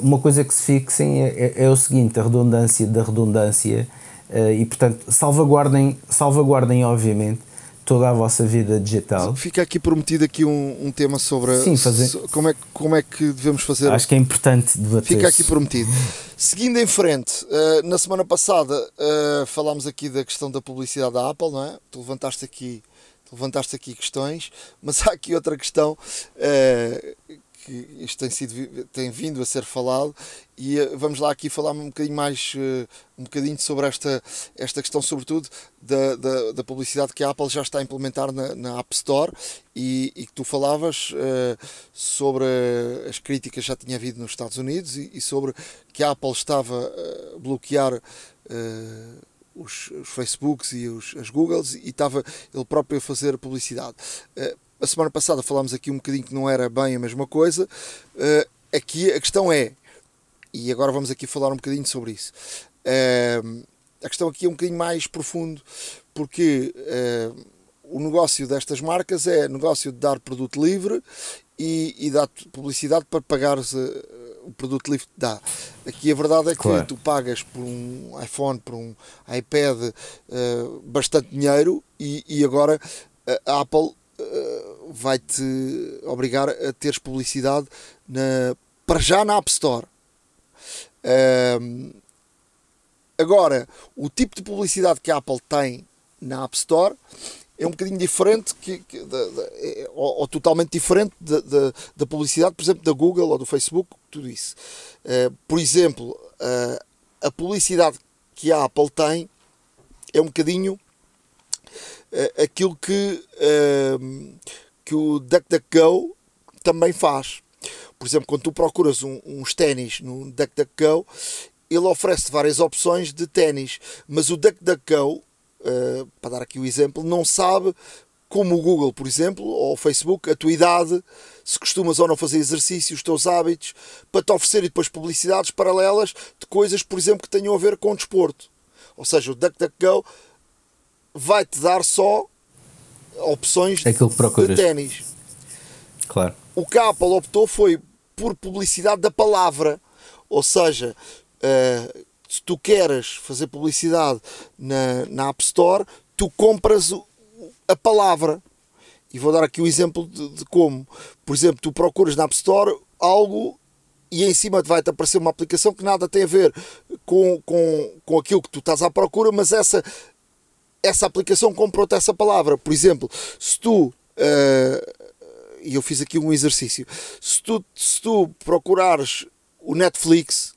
uma coisa que se fixem é, é, é o seguinte: a redundância da redundância, e portanto, salvaguardem, salvaguardem obviamente toda a vossa vida digital. Fica aqui prometido aqui um, um tema sobre Sim, fazer... So, como, é, como é que devemos fazer. Acho que é importante debater. Fica aqui prometido. Seguindo em frente, uh, na semana passada uh, falámos aqui da questão da publicidade da Apple, não é? Tu levantaste aqui levantaste aqui questões, mas há aqui outra questão uh, que isto tem, sido, tem vindo a ser falado e uh, vamos lá aqui falar um bocadinho mais uh, um bocadinho sobre esta, esta questão sobretudo da, da, da publicidade que a Apple já está a implementar na, na App Store e, e que tu falavas sobre as críticas que já tinha havido nos Estados Unidos e, e sobre que a Apple estava a bloquear os, os Facebooks e os, as Googles e estava ele próprio a fazer publicidade. Uh, a semana passada falámos aqui um bocadinho que não era bem a mesma coisa. Uh, aqui a questão é, e agora vamos aqui falar um bocadinho sobre isso. Uh, a questão aqui é um bocadinho mais profundo, porque o negócio destas marcas é negócio de dar produto livre e, e dar publicidade para pagar o produto livre dá. Aqui a verdade é que claro. tu pagas por um iPhone, por um iPad uh, bastante dinheiro e, e agora a Apple uh, vai-te obrigar a teres publicidade na, para já na App Store. Uh, agora, o tipo de publicidade que a Apple tem na App Store é um bocadinho diferente que, que da, da, é, ou, ou, totalmente diferente da, publicidade, por exemplo, da Google ou do Facebook, tudo isso. Uh, por exemplo, uh, a publicidade que a Apple tem é um bocadinho uh, aquilo que, que o DuckDuckGo também faz. Por exemplo, quando tu procuras um, uns ténis no DuckDuckGo, ele oferece várias opções de ténis, mas o DuckDuckGo uh, para dar aqui o exemplo, não sabe como o Google, por exemplo, ou o Facebook, a tua idade, se costumas ou não fazer exercício, os teus hábitos, para te oferecer depois publicidades paralelas de coisas, por exemplo, que tenham a ver com o desporto. Ou seja, o DuckDuckGo vai-te dar só opções é de ténis. Claro. O que a Apple optou foi por publicidade da palavra. Ou seja, uh, se tu queres fazer publicidade na, na App Store, tu compras a palavra. E vou dar aqui o um exemplo de, de, como. Por exemplo, tu procuras na App Store algo e em cima vai-te aparecer uma aplicação que nada tem a ver com, com, com aquilo que tu estás à procura, mas essa, essa aplicação comprou-te essa palavra. Por exemplo, se tu. Uh, e eu fiz aqui um exercício. Se tu, se tu procurares o Netflix,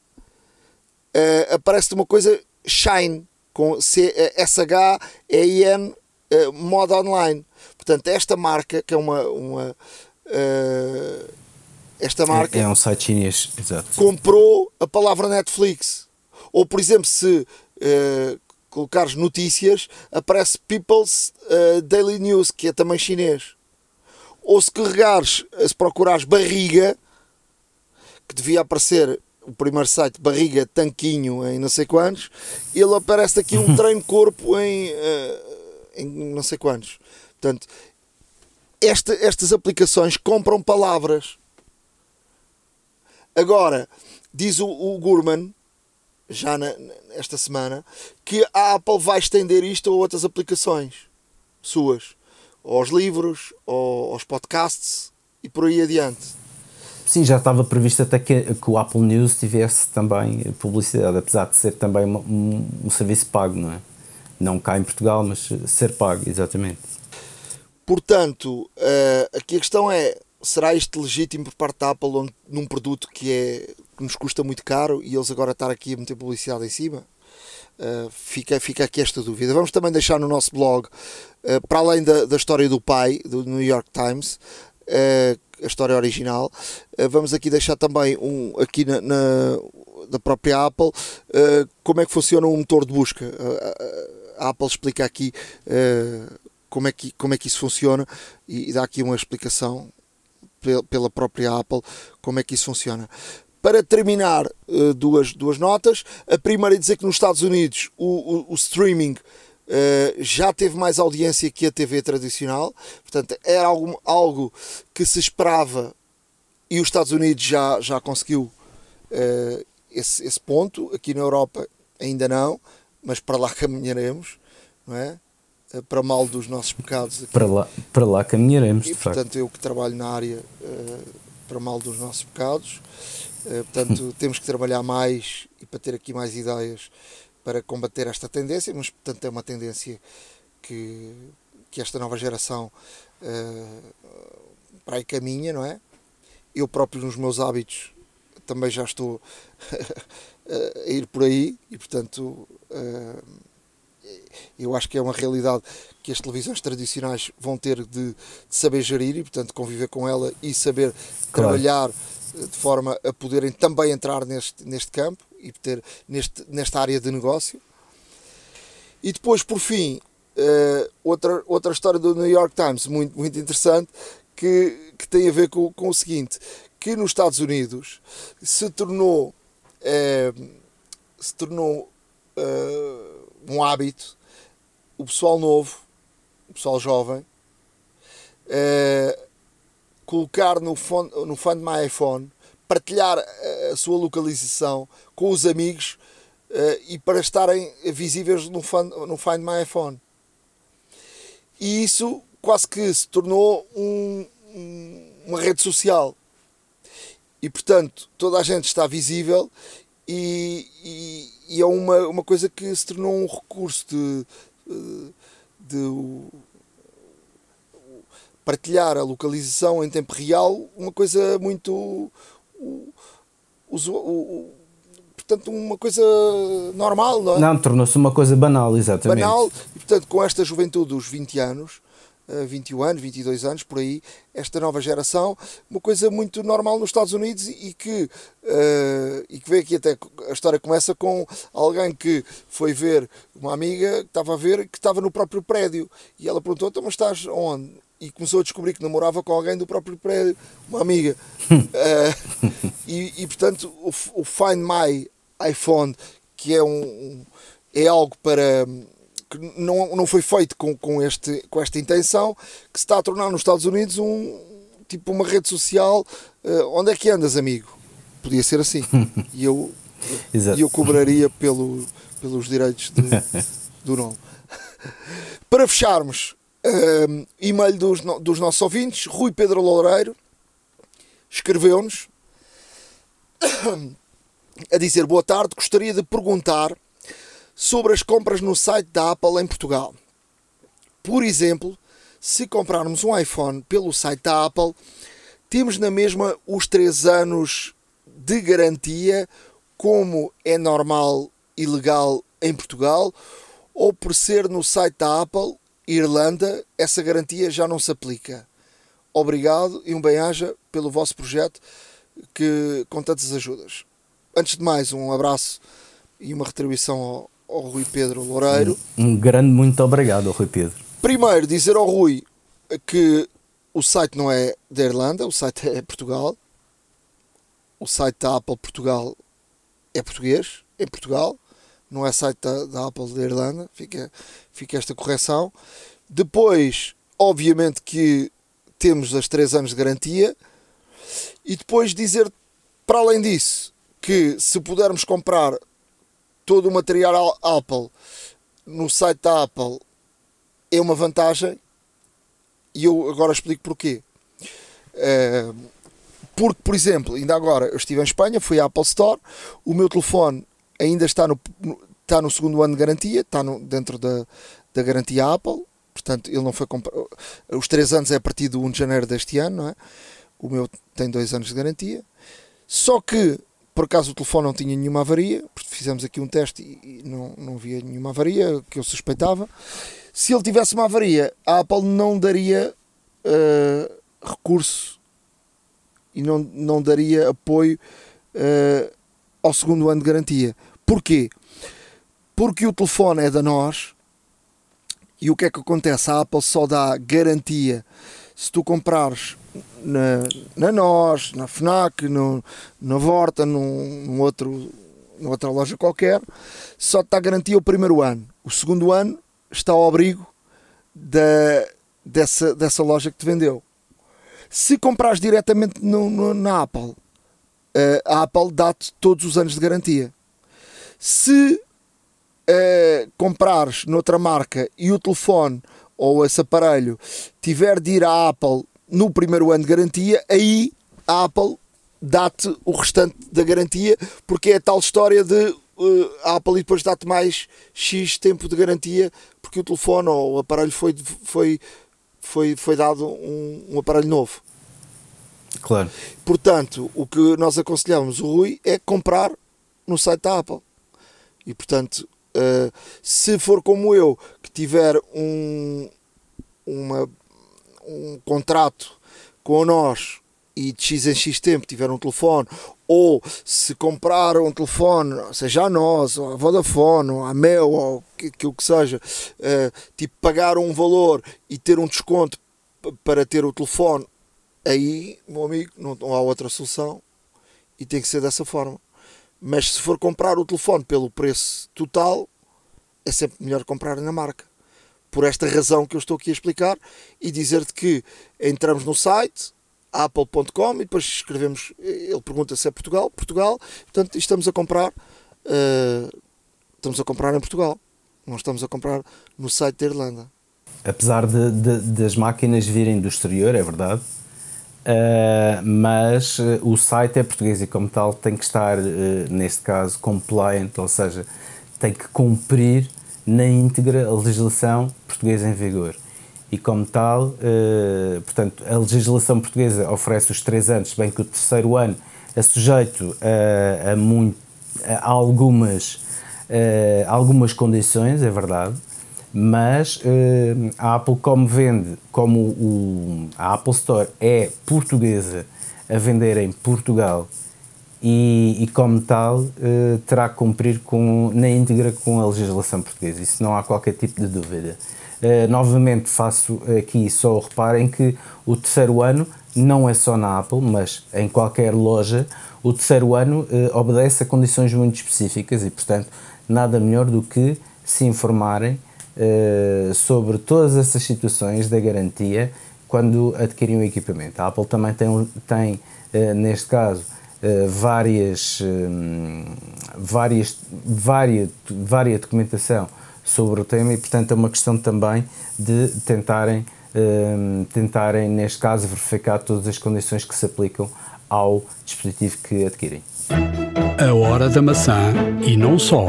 uh, aparece-te uma coisa Shine, com C-S-H-E-I-N, uh, eh, modo online. Portanto, esta marca, que é uma. uma uh, esta marca. É, é, um site chinês, exato. Comprou a palavra Netflix. Ou, por exemplo, se uh, colocares notícias, aparece People's uh, Daily News, que é também chinês. Ou se carregares, se procurares barriga, que devia aparecer o primeiro site Barriga Tanquinho em não sei quantos, ele aparece aqui um treino corpo em, uh, em não sei quantos. Portanto, esta, estas aplicações compram palavras. Agora, diz o, o Gurman, já na, esta semana, que a Apple vai estender isto a outras aplicações suas, aos livros, aos podcasts e por aí adiante. Sim, já estava previsto até que, que, o Apple News tivesse também publicidade, apesar de ser também um, um, serviço pago, não é? Não cá em Portugal, mas ser pago, exatamente. Portanto, uh, aqui a questão é: será isto legítimo por parte da Apple num produto que, é, que nos custa muito caro e eles agora estar aqui a meter publicidade em cima? Uh, fica, fica aqui esta dúvida. Vamos também deixar no nosso blog, uh, para além da, da história do pai, do New York Times, uh, a história original. Vamos aqui deixar também um aqui na, na da própria Apple como é que funciona um motor de busca. A Apple explica aqui como é que, como é que isso funciona e dá aqui uma explicação pela própria Apple como é que isso funciona. Para terminar, duas, duas notas. A primeira é dizer que nos Estados Unidos o, o, o streaming Uh, já teve mais audiência que a TV tradicional, portanto era algo, algo que se esperava e os Estados Unidos já, já conseguiu uh, esse, esse ponto, aqui na Europa ainda não, mas para lá caminharemos, não é? Uh, para mal dos nossos pecados. Aqui. Para, lá, para lá caminharemos, e, portanto, facto. eu que trabalho na área, para mal dos nossos pecados, portanto, temos que trabalhar mais e para ter aqui mais ideias para combater esta tendência, mas portanto é uma tendência que, que esta nova geração uh, para aí caminha, não é? Eu próprio nos meus hábitos também já estou a ir por aí e portanto uh, eu acho que é uma realidade que as televisões tradicionais vão ter de, de saber gerir e portanto conviver com ela e saber claro. trabalhar de forma a poderem também entrar neste, neste campo e ter neste, nesta área de negócio. E depois, por fim, uh, outra, outra história do New York Times muito, muito interessante que, que tem a ver com, com o seguinte, que nos Estados Unidos se tornou, uh, se tornou uh, um hábito o pessoal novo, o pessoal jovem, colocar no, phone, no Find My iPhone, partilhar a sua localização com os amigos uh, e para estarem visíveis no, no Find My iPhone. E isso quase que se tornou um, um, uma rede social. E portanto, toda a gente está visível e, e, e, é uma, uma coisa que se tornou um recurso de, de, de partilhar a localização em tempo real, uma coisa muito. O, o, o, portanto, uma coisa normal, não é? Não, tornou-se uma coisa banal, exatamente. Banal, e portanto, com esta juventude dos 20 anos, 21 eh, anos, 22 anos, por aí, esta nova geração, uma coisa muito normal nos Estados Unidos e que, uh, e que vê aqui até a história começa com alguém que foi ver uma amiga que estava a ver que estava no próprio prédio e ela perguntou: então, mas estás onde? E começou a descobrir que namorava com alguém do próprio prédio, uma amiga. uh, e, e, portanto, o, o, Find My iPhone, que é, um, é algo para. que não, não foi feito com, com, este, com esta intenção, que se está a tornar nos Estados Unidos um tipo uma rede social. Uh, onde é que andas, amigo? Podia ser assim. E eu, e eu cobraria pelo, pelos direitos de, do nome. Para fecharmos, um, e-mail dos, dos nossos ouvintes, Rui Pedro Loureiro escreveu-nos a dizer boa tarde, gostaria de perguntar sobre as compras no site da Apple em Portugal. Por exemplo, se comprarmos um iPhone pelo site da Apple, temos na mesma os 3 anos de garantia, como é normal e legal em Portugal, ou por ser no site da Apple, Irlanda, essa garantia já não se aplica. Obrigado e um bem-aja pelo vosso projeto que com tantas ajudas. Antes de mais, um abraço e uma retribuição ao, ao Rui Pedro Loureiro. Um, um grande muito obrigado ao Rui Pedro. Primeiro, dizer ao Rui que o site não é da Irlanda, o site é Portugal. O site da Apple Portugal é português, em Portugal não é site da, da Apple da Irlanda, fica, fica esta correção. Depois, obviamente que temos as 3 anos de garantia. E depois dizer, para além disso, que se pudermos comprar todo o material Apple no site da Apple é uma vantagem. E eu agora explico porquê. Eh, porque, por exemplo, ainda agora eu estive em Espanha, fui à Apple Store, o meu telefone ainda está no, está no segundo ano de garantia, está no, dentro da, da garantia Apple, portanto ele não foi comprado. Os 3 anos é a partir do 1 de janeiro deste ano, não é? O meu tem 2 anos de garantia. Só que, por acaso, o telefone não tinha nenhuma avaria, fizemos aqui um teste e não, não havia nenhuma avaria que eu suspeitava. Se ele tivesse uma avaria, a Apple não daria uh, recurso e não, não daria apoio uh, ao segundo ano de garantia. Porquê? Porque o telefone é da nós e o que é que acontece? A Apple só dá garantia se tu comprares na, na nós, na FNAC, no, na Vorta, num, num outro, numa outra loja qualquer, só te dá garantia o primeiro ano. O segundo ano está ao abrigo da, dessa, dessa loja que te vendeu. Se comprares diretamente no, no, na Apple, eh, a Apple dá-te todos os anos de garantia. Se uh, comprares noutra marca e o telefone ou esse aparelho tiver de ir à Apple no primeiro ano de garantia, aí a Apple dá-te o restante da garantia, porque é a tal história de uh, a Apple depois dá-te mais X tempo de garantia porque o telefone ou o aparelho foi, foi, foi, foi dado um, um aparelho novo. Claro. Portanto, o que nós aconselhamos o Rui é comprar no site da Apple. E portanto, uh, se for como eu, que tiver um, uma, um contrato com nós e de X em X tempo tiver um telefone, ou se comprar um telefone, seja a nós, ou a Vodafone, ou a Mel, ou aquilo que seja, uh, tipo pagar um valor e ter um desconto para ter o telefone, aí, meu amigo, não há outra solução e tem que ser dessa forma. Mas se for comprar o telefone pelo preço total, é sempre melhor comprar na marca. Por esta razão que eu estou aqui a explicar e dizer-te que entramos no site apple.com e depois escrevemos, ele pergunta se é Portugal, Portugal, portanto estamos a comprar, uh, estamos a comprar em Portugal, não estamos a comprar no site da Irlanda. Apesar de, de, das máquinas virem do exterior, é verdade, Uh, mas uh, o site é português e, como tal, tem que estar, uh, neste caso, compliant, ou seja, tem que cumprir na íntegra a legislação portuguesa em vigor. E, como tal, portanto, a legislação portuguesa oferece os três anos, bem que o terceiro ano é sujeito a, a, muito, a algumas, algumas condições, é verdade, mas uh, a Apple como vende, como o, a Apple Store é portuguesa a vender em Portugal e, e como tal uh, terá que cumprir com, na íntegra com a legislação portuguesa, isso não há qualquer tipo de dúvida. Uh, novamente faço aqui só o reparo em que o terceiro ano não é só na Apple, mas em qualquer loja, o terceiro ano obedece a condições muito específicas e, portanto, nada melhor do que se informarem uh, sobre todas essas situações da garantia quando adquirem o equipamento. A Apple também tem, tem uh, neste caso, uh, várias, várias, várias, várias documentação sobre o tema e, portanto, é uma questão também de tentarem, tentarem, neste caso, verificar todas as condições que se aplicam ao dispositivo que adquirem. A hora da maçã e não só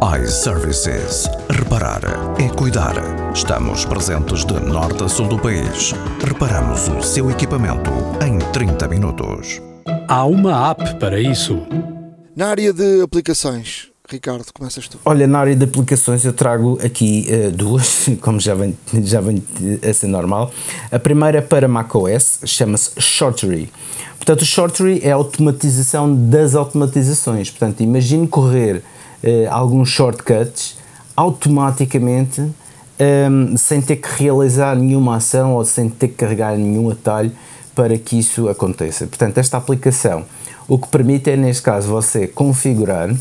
iServices. Reparar é cuidar. Estamos presentes de norte a sul do país. Reparamos o seu equipamento em 30 minutos. Há uma app para isso. Na área de aplicações, Ricardo, começas tu. Olha, na área de aplicações eu trago aqui uh, duas, como já vem, já vem a ser normal. A primeira para macOS, chama-se Shortery. Portanto, o Shortery é a automatização das automatizações. Portanto, imagine correr uh, alguns shortcuts automaticamente um, ehm, sem ter que realizar nenhuma ação ou sem ter que carregar nenhum atalho para que isso aconteça. Portanto, esta aplicação o que permite é, neste caso, você configurar um,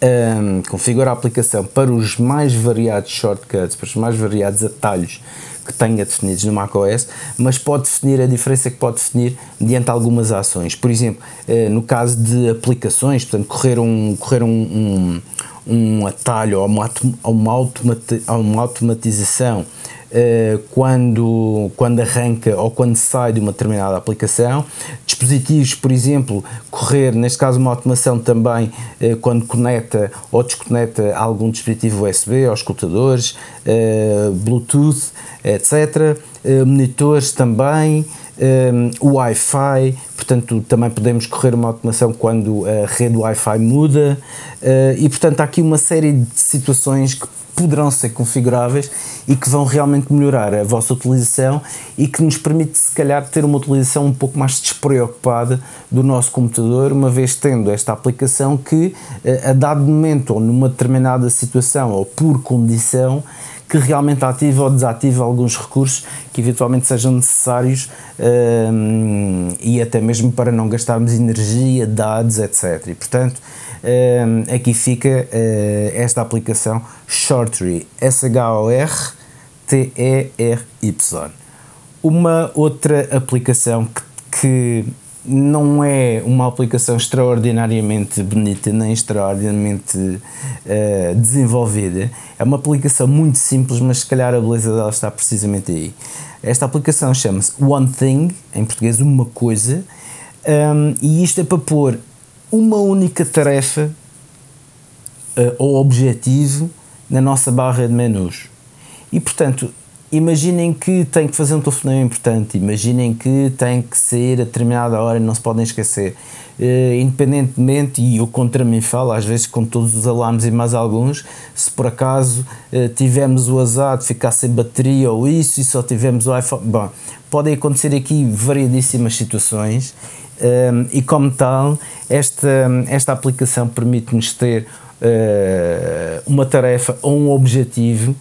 ehm, configurar a aplicação para os mais variados shortcuts, para os mais variados atalhos que tenha definidos no macOS, mas pode definir a diferença que pode definir mediante algumas ações. Por exemplo, eh, no caso de aplicações, portanto, correr um, correr um, um, um atalho ou uma, uma, automati, uma automatização eh, quando, quando arranca ou quando sai de uma determinada aplicação. Dispositivos, por exemplo, correr, neste caso, uma automação também eh, quando conecta ou desconecta algum dispositivo USB, aos escutadores, eh, Bluetooth, etc. Monitores também. Wi-Fi, portanto, também podemos correr uma automação quando a rede Wi-Fi muda, e portanto, há aqui uma série de situações que poderão ser configuráveis e que vão realmente melhorar a vossa utilização e que nos permite, se calhar, ter uma utilização um pouco mais despreocupada do nosso computador, uma vez tendo esta aplicação que, eh, a dado momento ou numa determinada situação ou por condição, que realmente ativa ou desativa alguns recursos que eventualmente sejam necessários um, e até mesmo para não gastarmos energia, dados, etc. E, portanto, aqui fica uh, esta aplicação Shortry, S-H-O-R-T-E-R-Y. Uma outra aplicação que, que não é uma aplicação extraordinariamente bonita nem extraordinariamente uh, desenvolvida. É uma aplicação muito simples, mas se calhar a beleza dela está precisamente aí. Esta aplicação chama-se One Thing, em português, uma coisa, um, e isto é para pôr uma única tarefa uh, ao objetivo na nossa barra de menus. E portanto, imaginem que tem que fazer um telefonema importante, imaginem que tem que sair a determinada hora e não se podem esquecer. Uh, independentemente, e eu contra mim falo, às vezes com todos os alarmes e mais alguns, se por acaso uh, tivemos o azar de ficar sem bateria ou isso e só tivemos o iPhone, bom, podem acontecer aqui variedíssimas situações uh, e como tal, esta, esta aplicação permite-nos ter uma tarefa ou um objetivo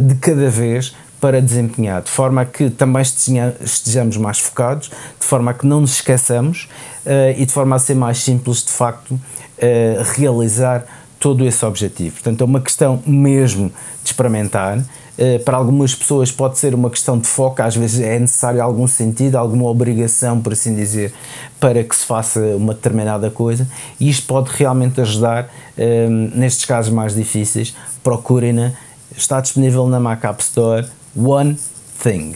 de cada vez para desempenhar, de forma a que também estejamos mais focados, de forma a que não nos esqueçamos uh, e de forma a ser mais simples, de facto, uh, realizar todo esse objetivo. Portanto, é uma questão mesmo de experimentar. Para algumas pessoas pode ser uma questão de foco, às vezes é necessário algum sentido, alguma obrigação, por assim dizer, para que se faça uma determinada coisa, e isto pode realmente ajudar, nestes casos mais difíceis, procurem-na, está disponível na Mac App Store, One Thing.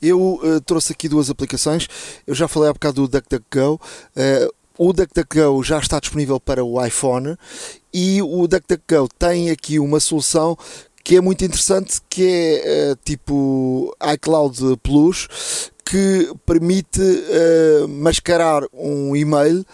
Eu uh, trouxe aqui duas aplicações. Eu já falei há bocado do DuckDuckGo. Uh, o DuckDuckGo já está disponível para o iPhone e o DuckDuckGo tem aqui uma solução que é muito interessante, que é uh, tipo iCloud Plus, que permite uh, mascarar um e-mail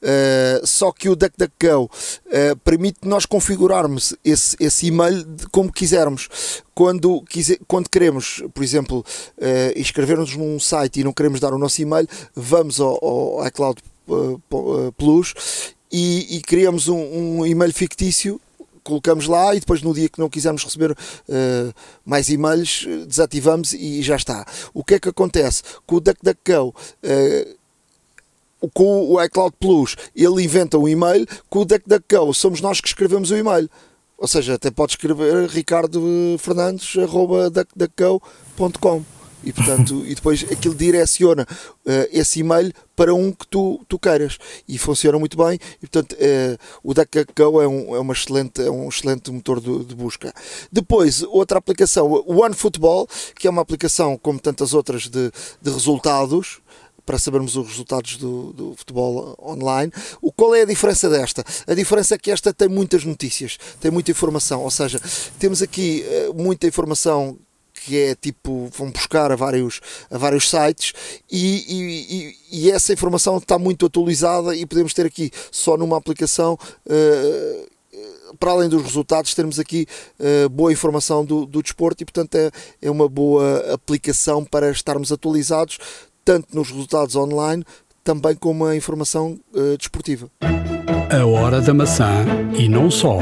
Uh, só que o DuckDuckGo uh, permite nós configurarmos esse, esse e-mail como quisermos. Quando, quiser, quando queremos, por exemplo, uh, inscrever-nos num site e não queremos dar o nosso e-mail, vamos ao, ao iCloud Plus e, e criamos um, um e-mail fictício colocamos lá e depois no dia que não quisermos receber uh, mais e-mails, desativamos e já está. O que é que acontece? Com o DuckDuckGo, uh, com o iCloud Plus, ele inventa um e-mail, com o DuckDuckGo. Somos nós que escrevemos o e-mail. Ou seja, até pode escrever ricardo fernandes.duckduckgo.com e portanto e depois aquilo direciona uh, esse e-mail para um que tu, tu queiras. E funciona muito bem. E portanto uh, o DuckDuckGo é um, é, uma excelente, é um excelente motor de, de, busca. Depois outra aplicação o OneFootball que é uma aplicação como tantas outras de, de resultados para sabermos os resultados do, do, futebol online. O, qual é a diferença desta? A diferença é que esta tem muitas notícias, tem muita informação, ou seja, temos aqui uh, muita informação que é tipo, vão buscar a vários, a vários sites e, e, e, essa informação está muito atualizada e podemos ter aqui só numa aplicação. Uh, para além dos resultados, termos aqui uh, boa informação do, do desporto e, portanto, é, é uma boa aplicação para estarmos atualizados tanto nos resultados online, também como a informação uh, desportiva. A hora da maçã e não só.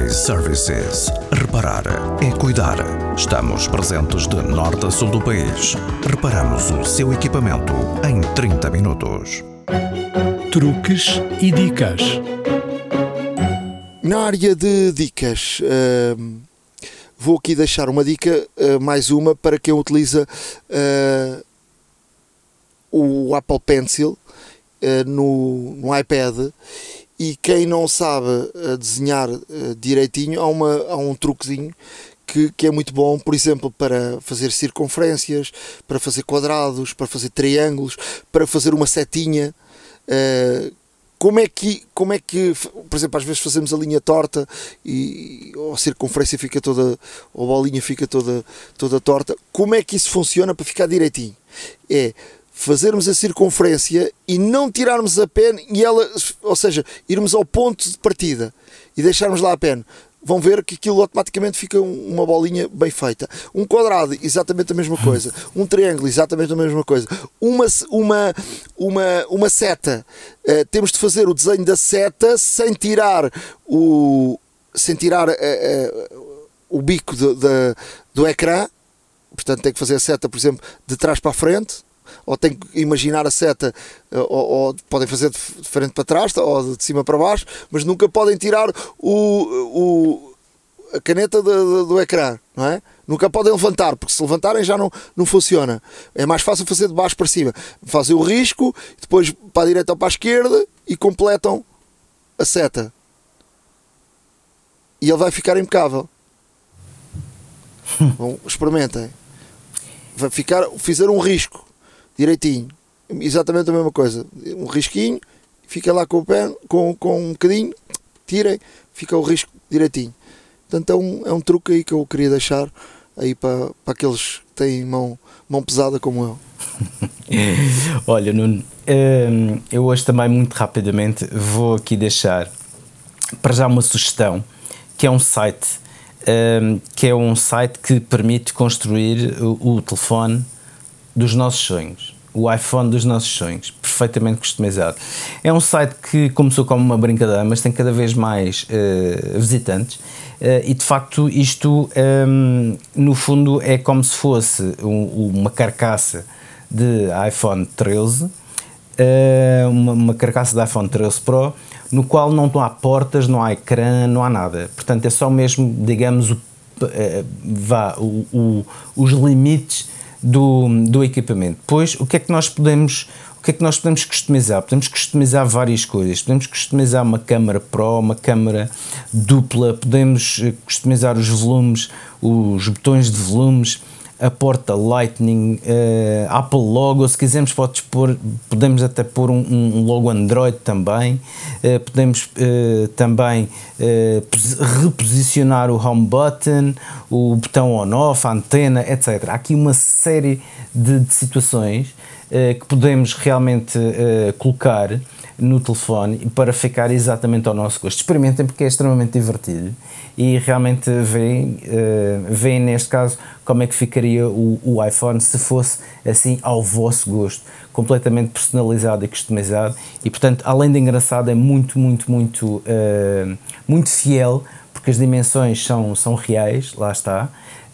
iServices. Reparar é cuidar. Estamos presentes de norte a sul do país. Reparamos o seu equipamento em 30 minutos. Truques e dicas. Na área de dicas. Uh vou aqui deixar uma dica, uh, mais uma, para quem utiliza uh, o Apple Pencil uh, no, no iPad e quem não sabe desenhar direitinho, há, uma, há um truquezinho que, que, é muito bom, por exemplo, para fazer circunferências, para fazer quadrados, para fazer triângulos, para fazer uma setinha. Uh, como é que, como é que por exemplo, às vezes fazemos a linha torta e ou a circunferência fica toda, ou a bolinha fica toda, toda torta, como é que isso funciona para ficar direitinho? É fazermos a circunferência e não tirarmos a pen e ela, ou seja, irmos ao ponto de partida e deixarmos lá a pen vão ver que aquilo automaticamente fica uma bolinha bem feita. Um quadrado, exatamente a mesma coisa. Um triângulo, exatamente a mesma coisa. Uma, uma, uma, uma seta, uh, temos de fazer o desenho da seta sem tirar o, sem tirar uh, uh, o bico de, de, do ecrã. Portanto, tem que fazer a seta, por exemplo, de trás para a frente ou tem que imaginar a seta, eh, ou, ou, podem fazer de frente para trás, ou de cima para baixo, mas nunca podem tirar o, o a caneta do, do ecrã, não é? Nunca podem levantar, porque se levantarem já não, não funciona. É mais fácil fazer de baixo para cima. Fazem o risco, depois para a direita ou para a esquerda e completam a seta. E ele vai ficar impecável. Bom, experimentem. Vai ficar, fizer um risco direitinho. Exatamente a mesma coisa. Um risquinho, fica lá com o pé, com, com um bocadinho, tirem, fica o risco direitinho. Portanto, é um, é um truque aí que eu queria deixar aí para, para aqueles que têm mão, mão pesada como eu. Olha, Nuno, hum, eu hoje também, muito rapidamente, vou aqui deixar para já uma sugestão, que é um site, hum, que é um site que permite construir o, o telefone dos nossos sonhos o iPhone dos nossos sonhos, perfeitamente customizado. É um site que começou como uma brincadeira, mas tem cada vez mais uh, visitantes uh, e de facto isto um, no fundo é como se fosse um, uma carcaça de iPhone 13, uh, eh, uma, uma, carcaça de iPhone 13 Pro, no qual não há portas, não há ecrã, não há nada. Portanto é só mesmo, digamos, o, vá, o, o, os limites do, do equipamento. Depois, o que é que nós podemos o que é que nós podemos customizar? Podemos customizar várias coisas. Podemos customizar uma câmara Pro, uma câmara dupla, podemos eh, customizar os volumes, os botões de volumes, a porta Lightning, uh, Apple logo, se quisermos pôr, podemos até pôr um, um logo Android também, uh, podemos uh, também reposicionar o home button, o botão on-off, a antena, etc. Há aqui uma série de, de situações que podemos realmente colocar no telefone para ficar exatamente ao nosso gosto. Experimentem porque é extremamente divertido e realmente veem, uh, veem neste caso como é que ficaria o, o, iPhone se fosse assim ao vosso gosto, completamente personalizado e customizado e portanto além de engraçado é muito, muito, muito, uh, muito fiel porque as dimensões são, são reais, lá está,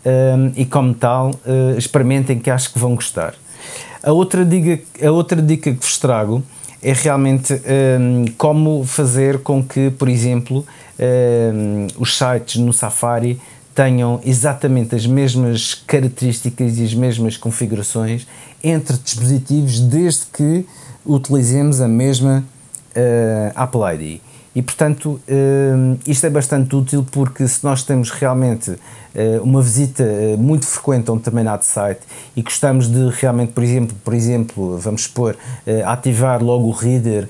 uh, e como tal experimentem que acho que vão gostar. A outra dica, a outra dica que vos trago é realmente um, como fazer com que, por exemplo, um, os sites no Safari tenham exatamente as mesmas características e as mesmas configurações entre dispositivos desde que utilizemos a mesma uh, Apple ID. E portanto, hum, isto é bastante útil porque se nós temos realmente eh, uma visita eh, muito frequente a um determinado site e gostamos de realmente, por exemplo, por exemplo vamos supor, ativar logo o reader,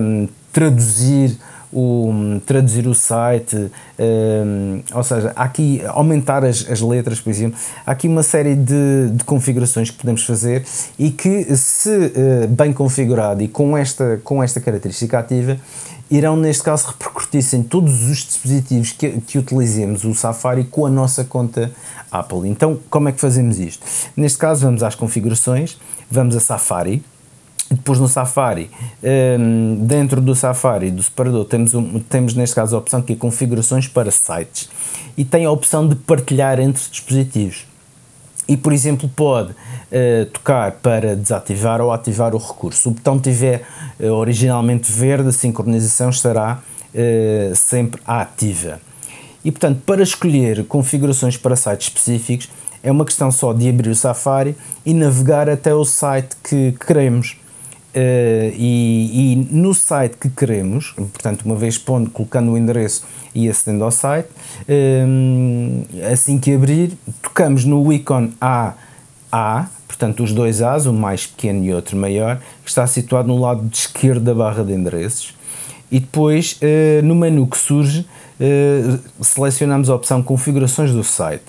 hum, traduzir o, traduzir o site, um, ou seja, aqui aumentar as, as letras, por exemplo, há aqui uma série de, de configurações que podemos fazer e que, se uh, bem configurado e com esta, com esta característica ativa, irão, neste caso, repercutir-se em todos os dispositivos que, que utilizemos o Safari com a nossa conta Apple. Então, como é que fazemos isto? Neste caso, vamos às configurações, vamos a Safari, depois no Safari, um, dentro do Safari, do separador, temos, um, temos neste caso a opção que é configurações para sites e tem a opção de partilhar entre dispositivos e, por exemplo, pode uh, tocar para desativar ou ativar o recurso. Se o botão tiver uh, originalmente verde, a sincronização estará uh, sempre ativa. E, portanto, para escolher configurações para sites específicos, é uma questão só de abrir o Safari e navegar até o site que queremos. Uh, e, e, no site que queremos, portanto, uma vez pondo, colocando o endereço e acedendo ao site, um, assim que abrir, tocamos no ícone A, A, portanto, os dois A's, um mais pequeno e outro maior, que está situado no lado esquerdo da barra de endereços. E depois, uh, no menu que surge, uh, selecionamos a opção Configurações do site.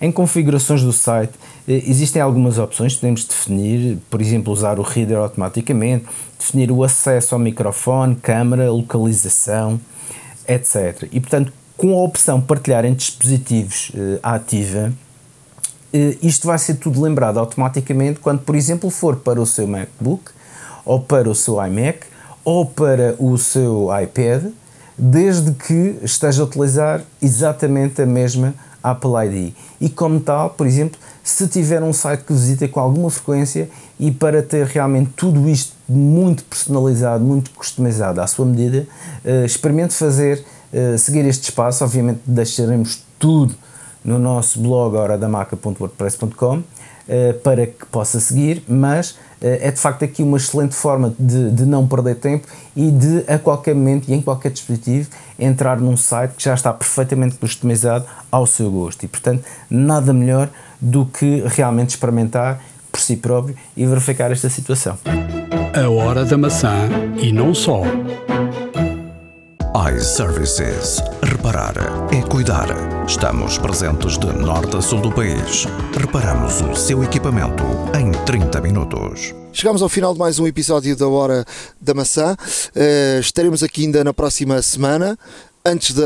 Em Configurações do site, eh, existem algumas opções, podemos definir, por exemplo, usar o reader automaticamente, definir o acesso ao microfone, câmera, localização, etc. E portanto, com a opção partilhar em dispositivos eh, ativa, eh, isto vai ser tudo lembrado automaticamente quando, por exemplo, for para o seu MacBook, ou para o seu iMac, ou para o seu iPad, desde que esteja a utilizar exatamente a mesma Apple ID. E como tal, por exemplo, se tiver um site que visita com alguma frequência e para ter realmente tudo isto muito personalizado, muito customizado à sua medida, uh, experimente fazer, uh, seguir este espaço. Obviamente deixaremos tudo no nosso blog horadamaca.wordpress.com para que possa seguir, mas é de facto aqui uma excelente forma de, de não perder tempo e de a qualquer momento e em qualquer dispositivo entrar num site que já está perfeitamente customizado ao seu gosto e portanto nada melhor do que realmente experimentar por si próprio e verificar esta situação. A hora da maçã e não só. iServices. Reparar é cuidar. Estamos presentes de norte a sul do país. Reparamos o seu equipamento em 30 minutos. Chegamos ao final de mais um episódio da Hora da Maçã. Uh, estaremos aqui ainda na próxima semana, antes da,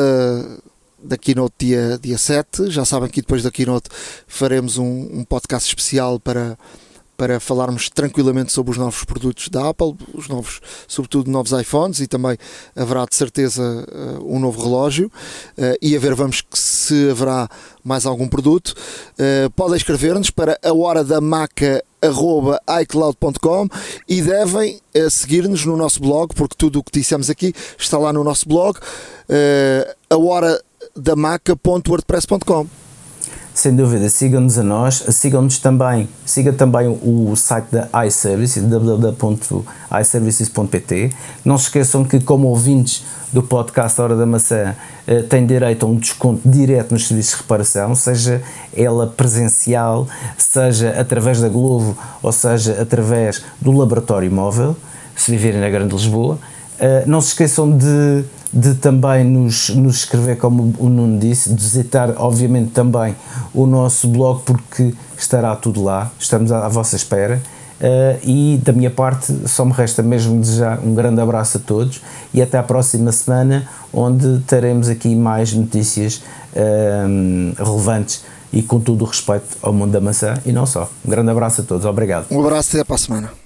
da Keynote dia, dia 7. Já sabem que depois da Keynote faremos um, um podcast especial para para falarmos tranquilamente sobre os novos produtos da Apple, os novos, sobretudo novos iPhones e também haverá de certeza uh, um novo relógio uh, e a ver vamos que se haverá mais algum produto. Uh, podem escrever-nos para a hora da maca icloud.com e devem seguir-nos no nosso blog, porque tudo o que dissemos aqui está lá no nosso blog, a hora da maca.wordpress.com sem dúvida, sigam-nos a nós, sigam-nos também, siga também o site da iServices, www.iservices.pt. Não se esqueçam que, como ouvintes do podcast Hora da Maçã, eh, têm direito a um desconto direto nos serviços de reparação, seja ela presencial, seja através da Globo, ou seja através do laboratório móvel, se viverem na Grande Lisboa. Eh, não se esqueçam de de também nos, nos escrever, como o Nuno disse, de visitar, obviamente, também o nosso blog, porque estará tudo lá, estamos à, à vossa espera. Uh, e da minha parte, só me resta mesmo desejar um grande abraço a todos e até à próxima semana, onde teremos aqui mais notícias uh, relevantes e com todo o respeito ao mundo da maçã e não só. Um grande abraço a todos, obrigado. Um abraço até para a semana.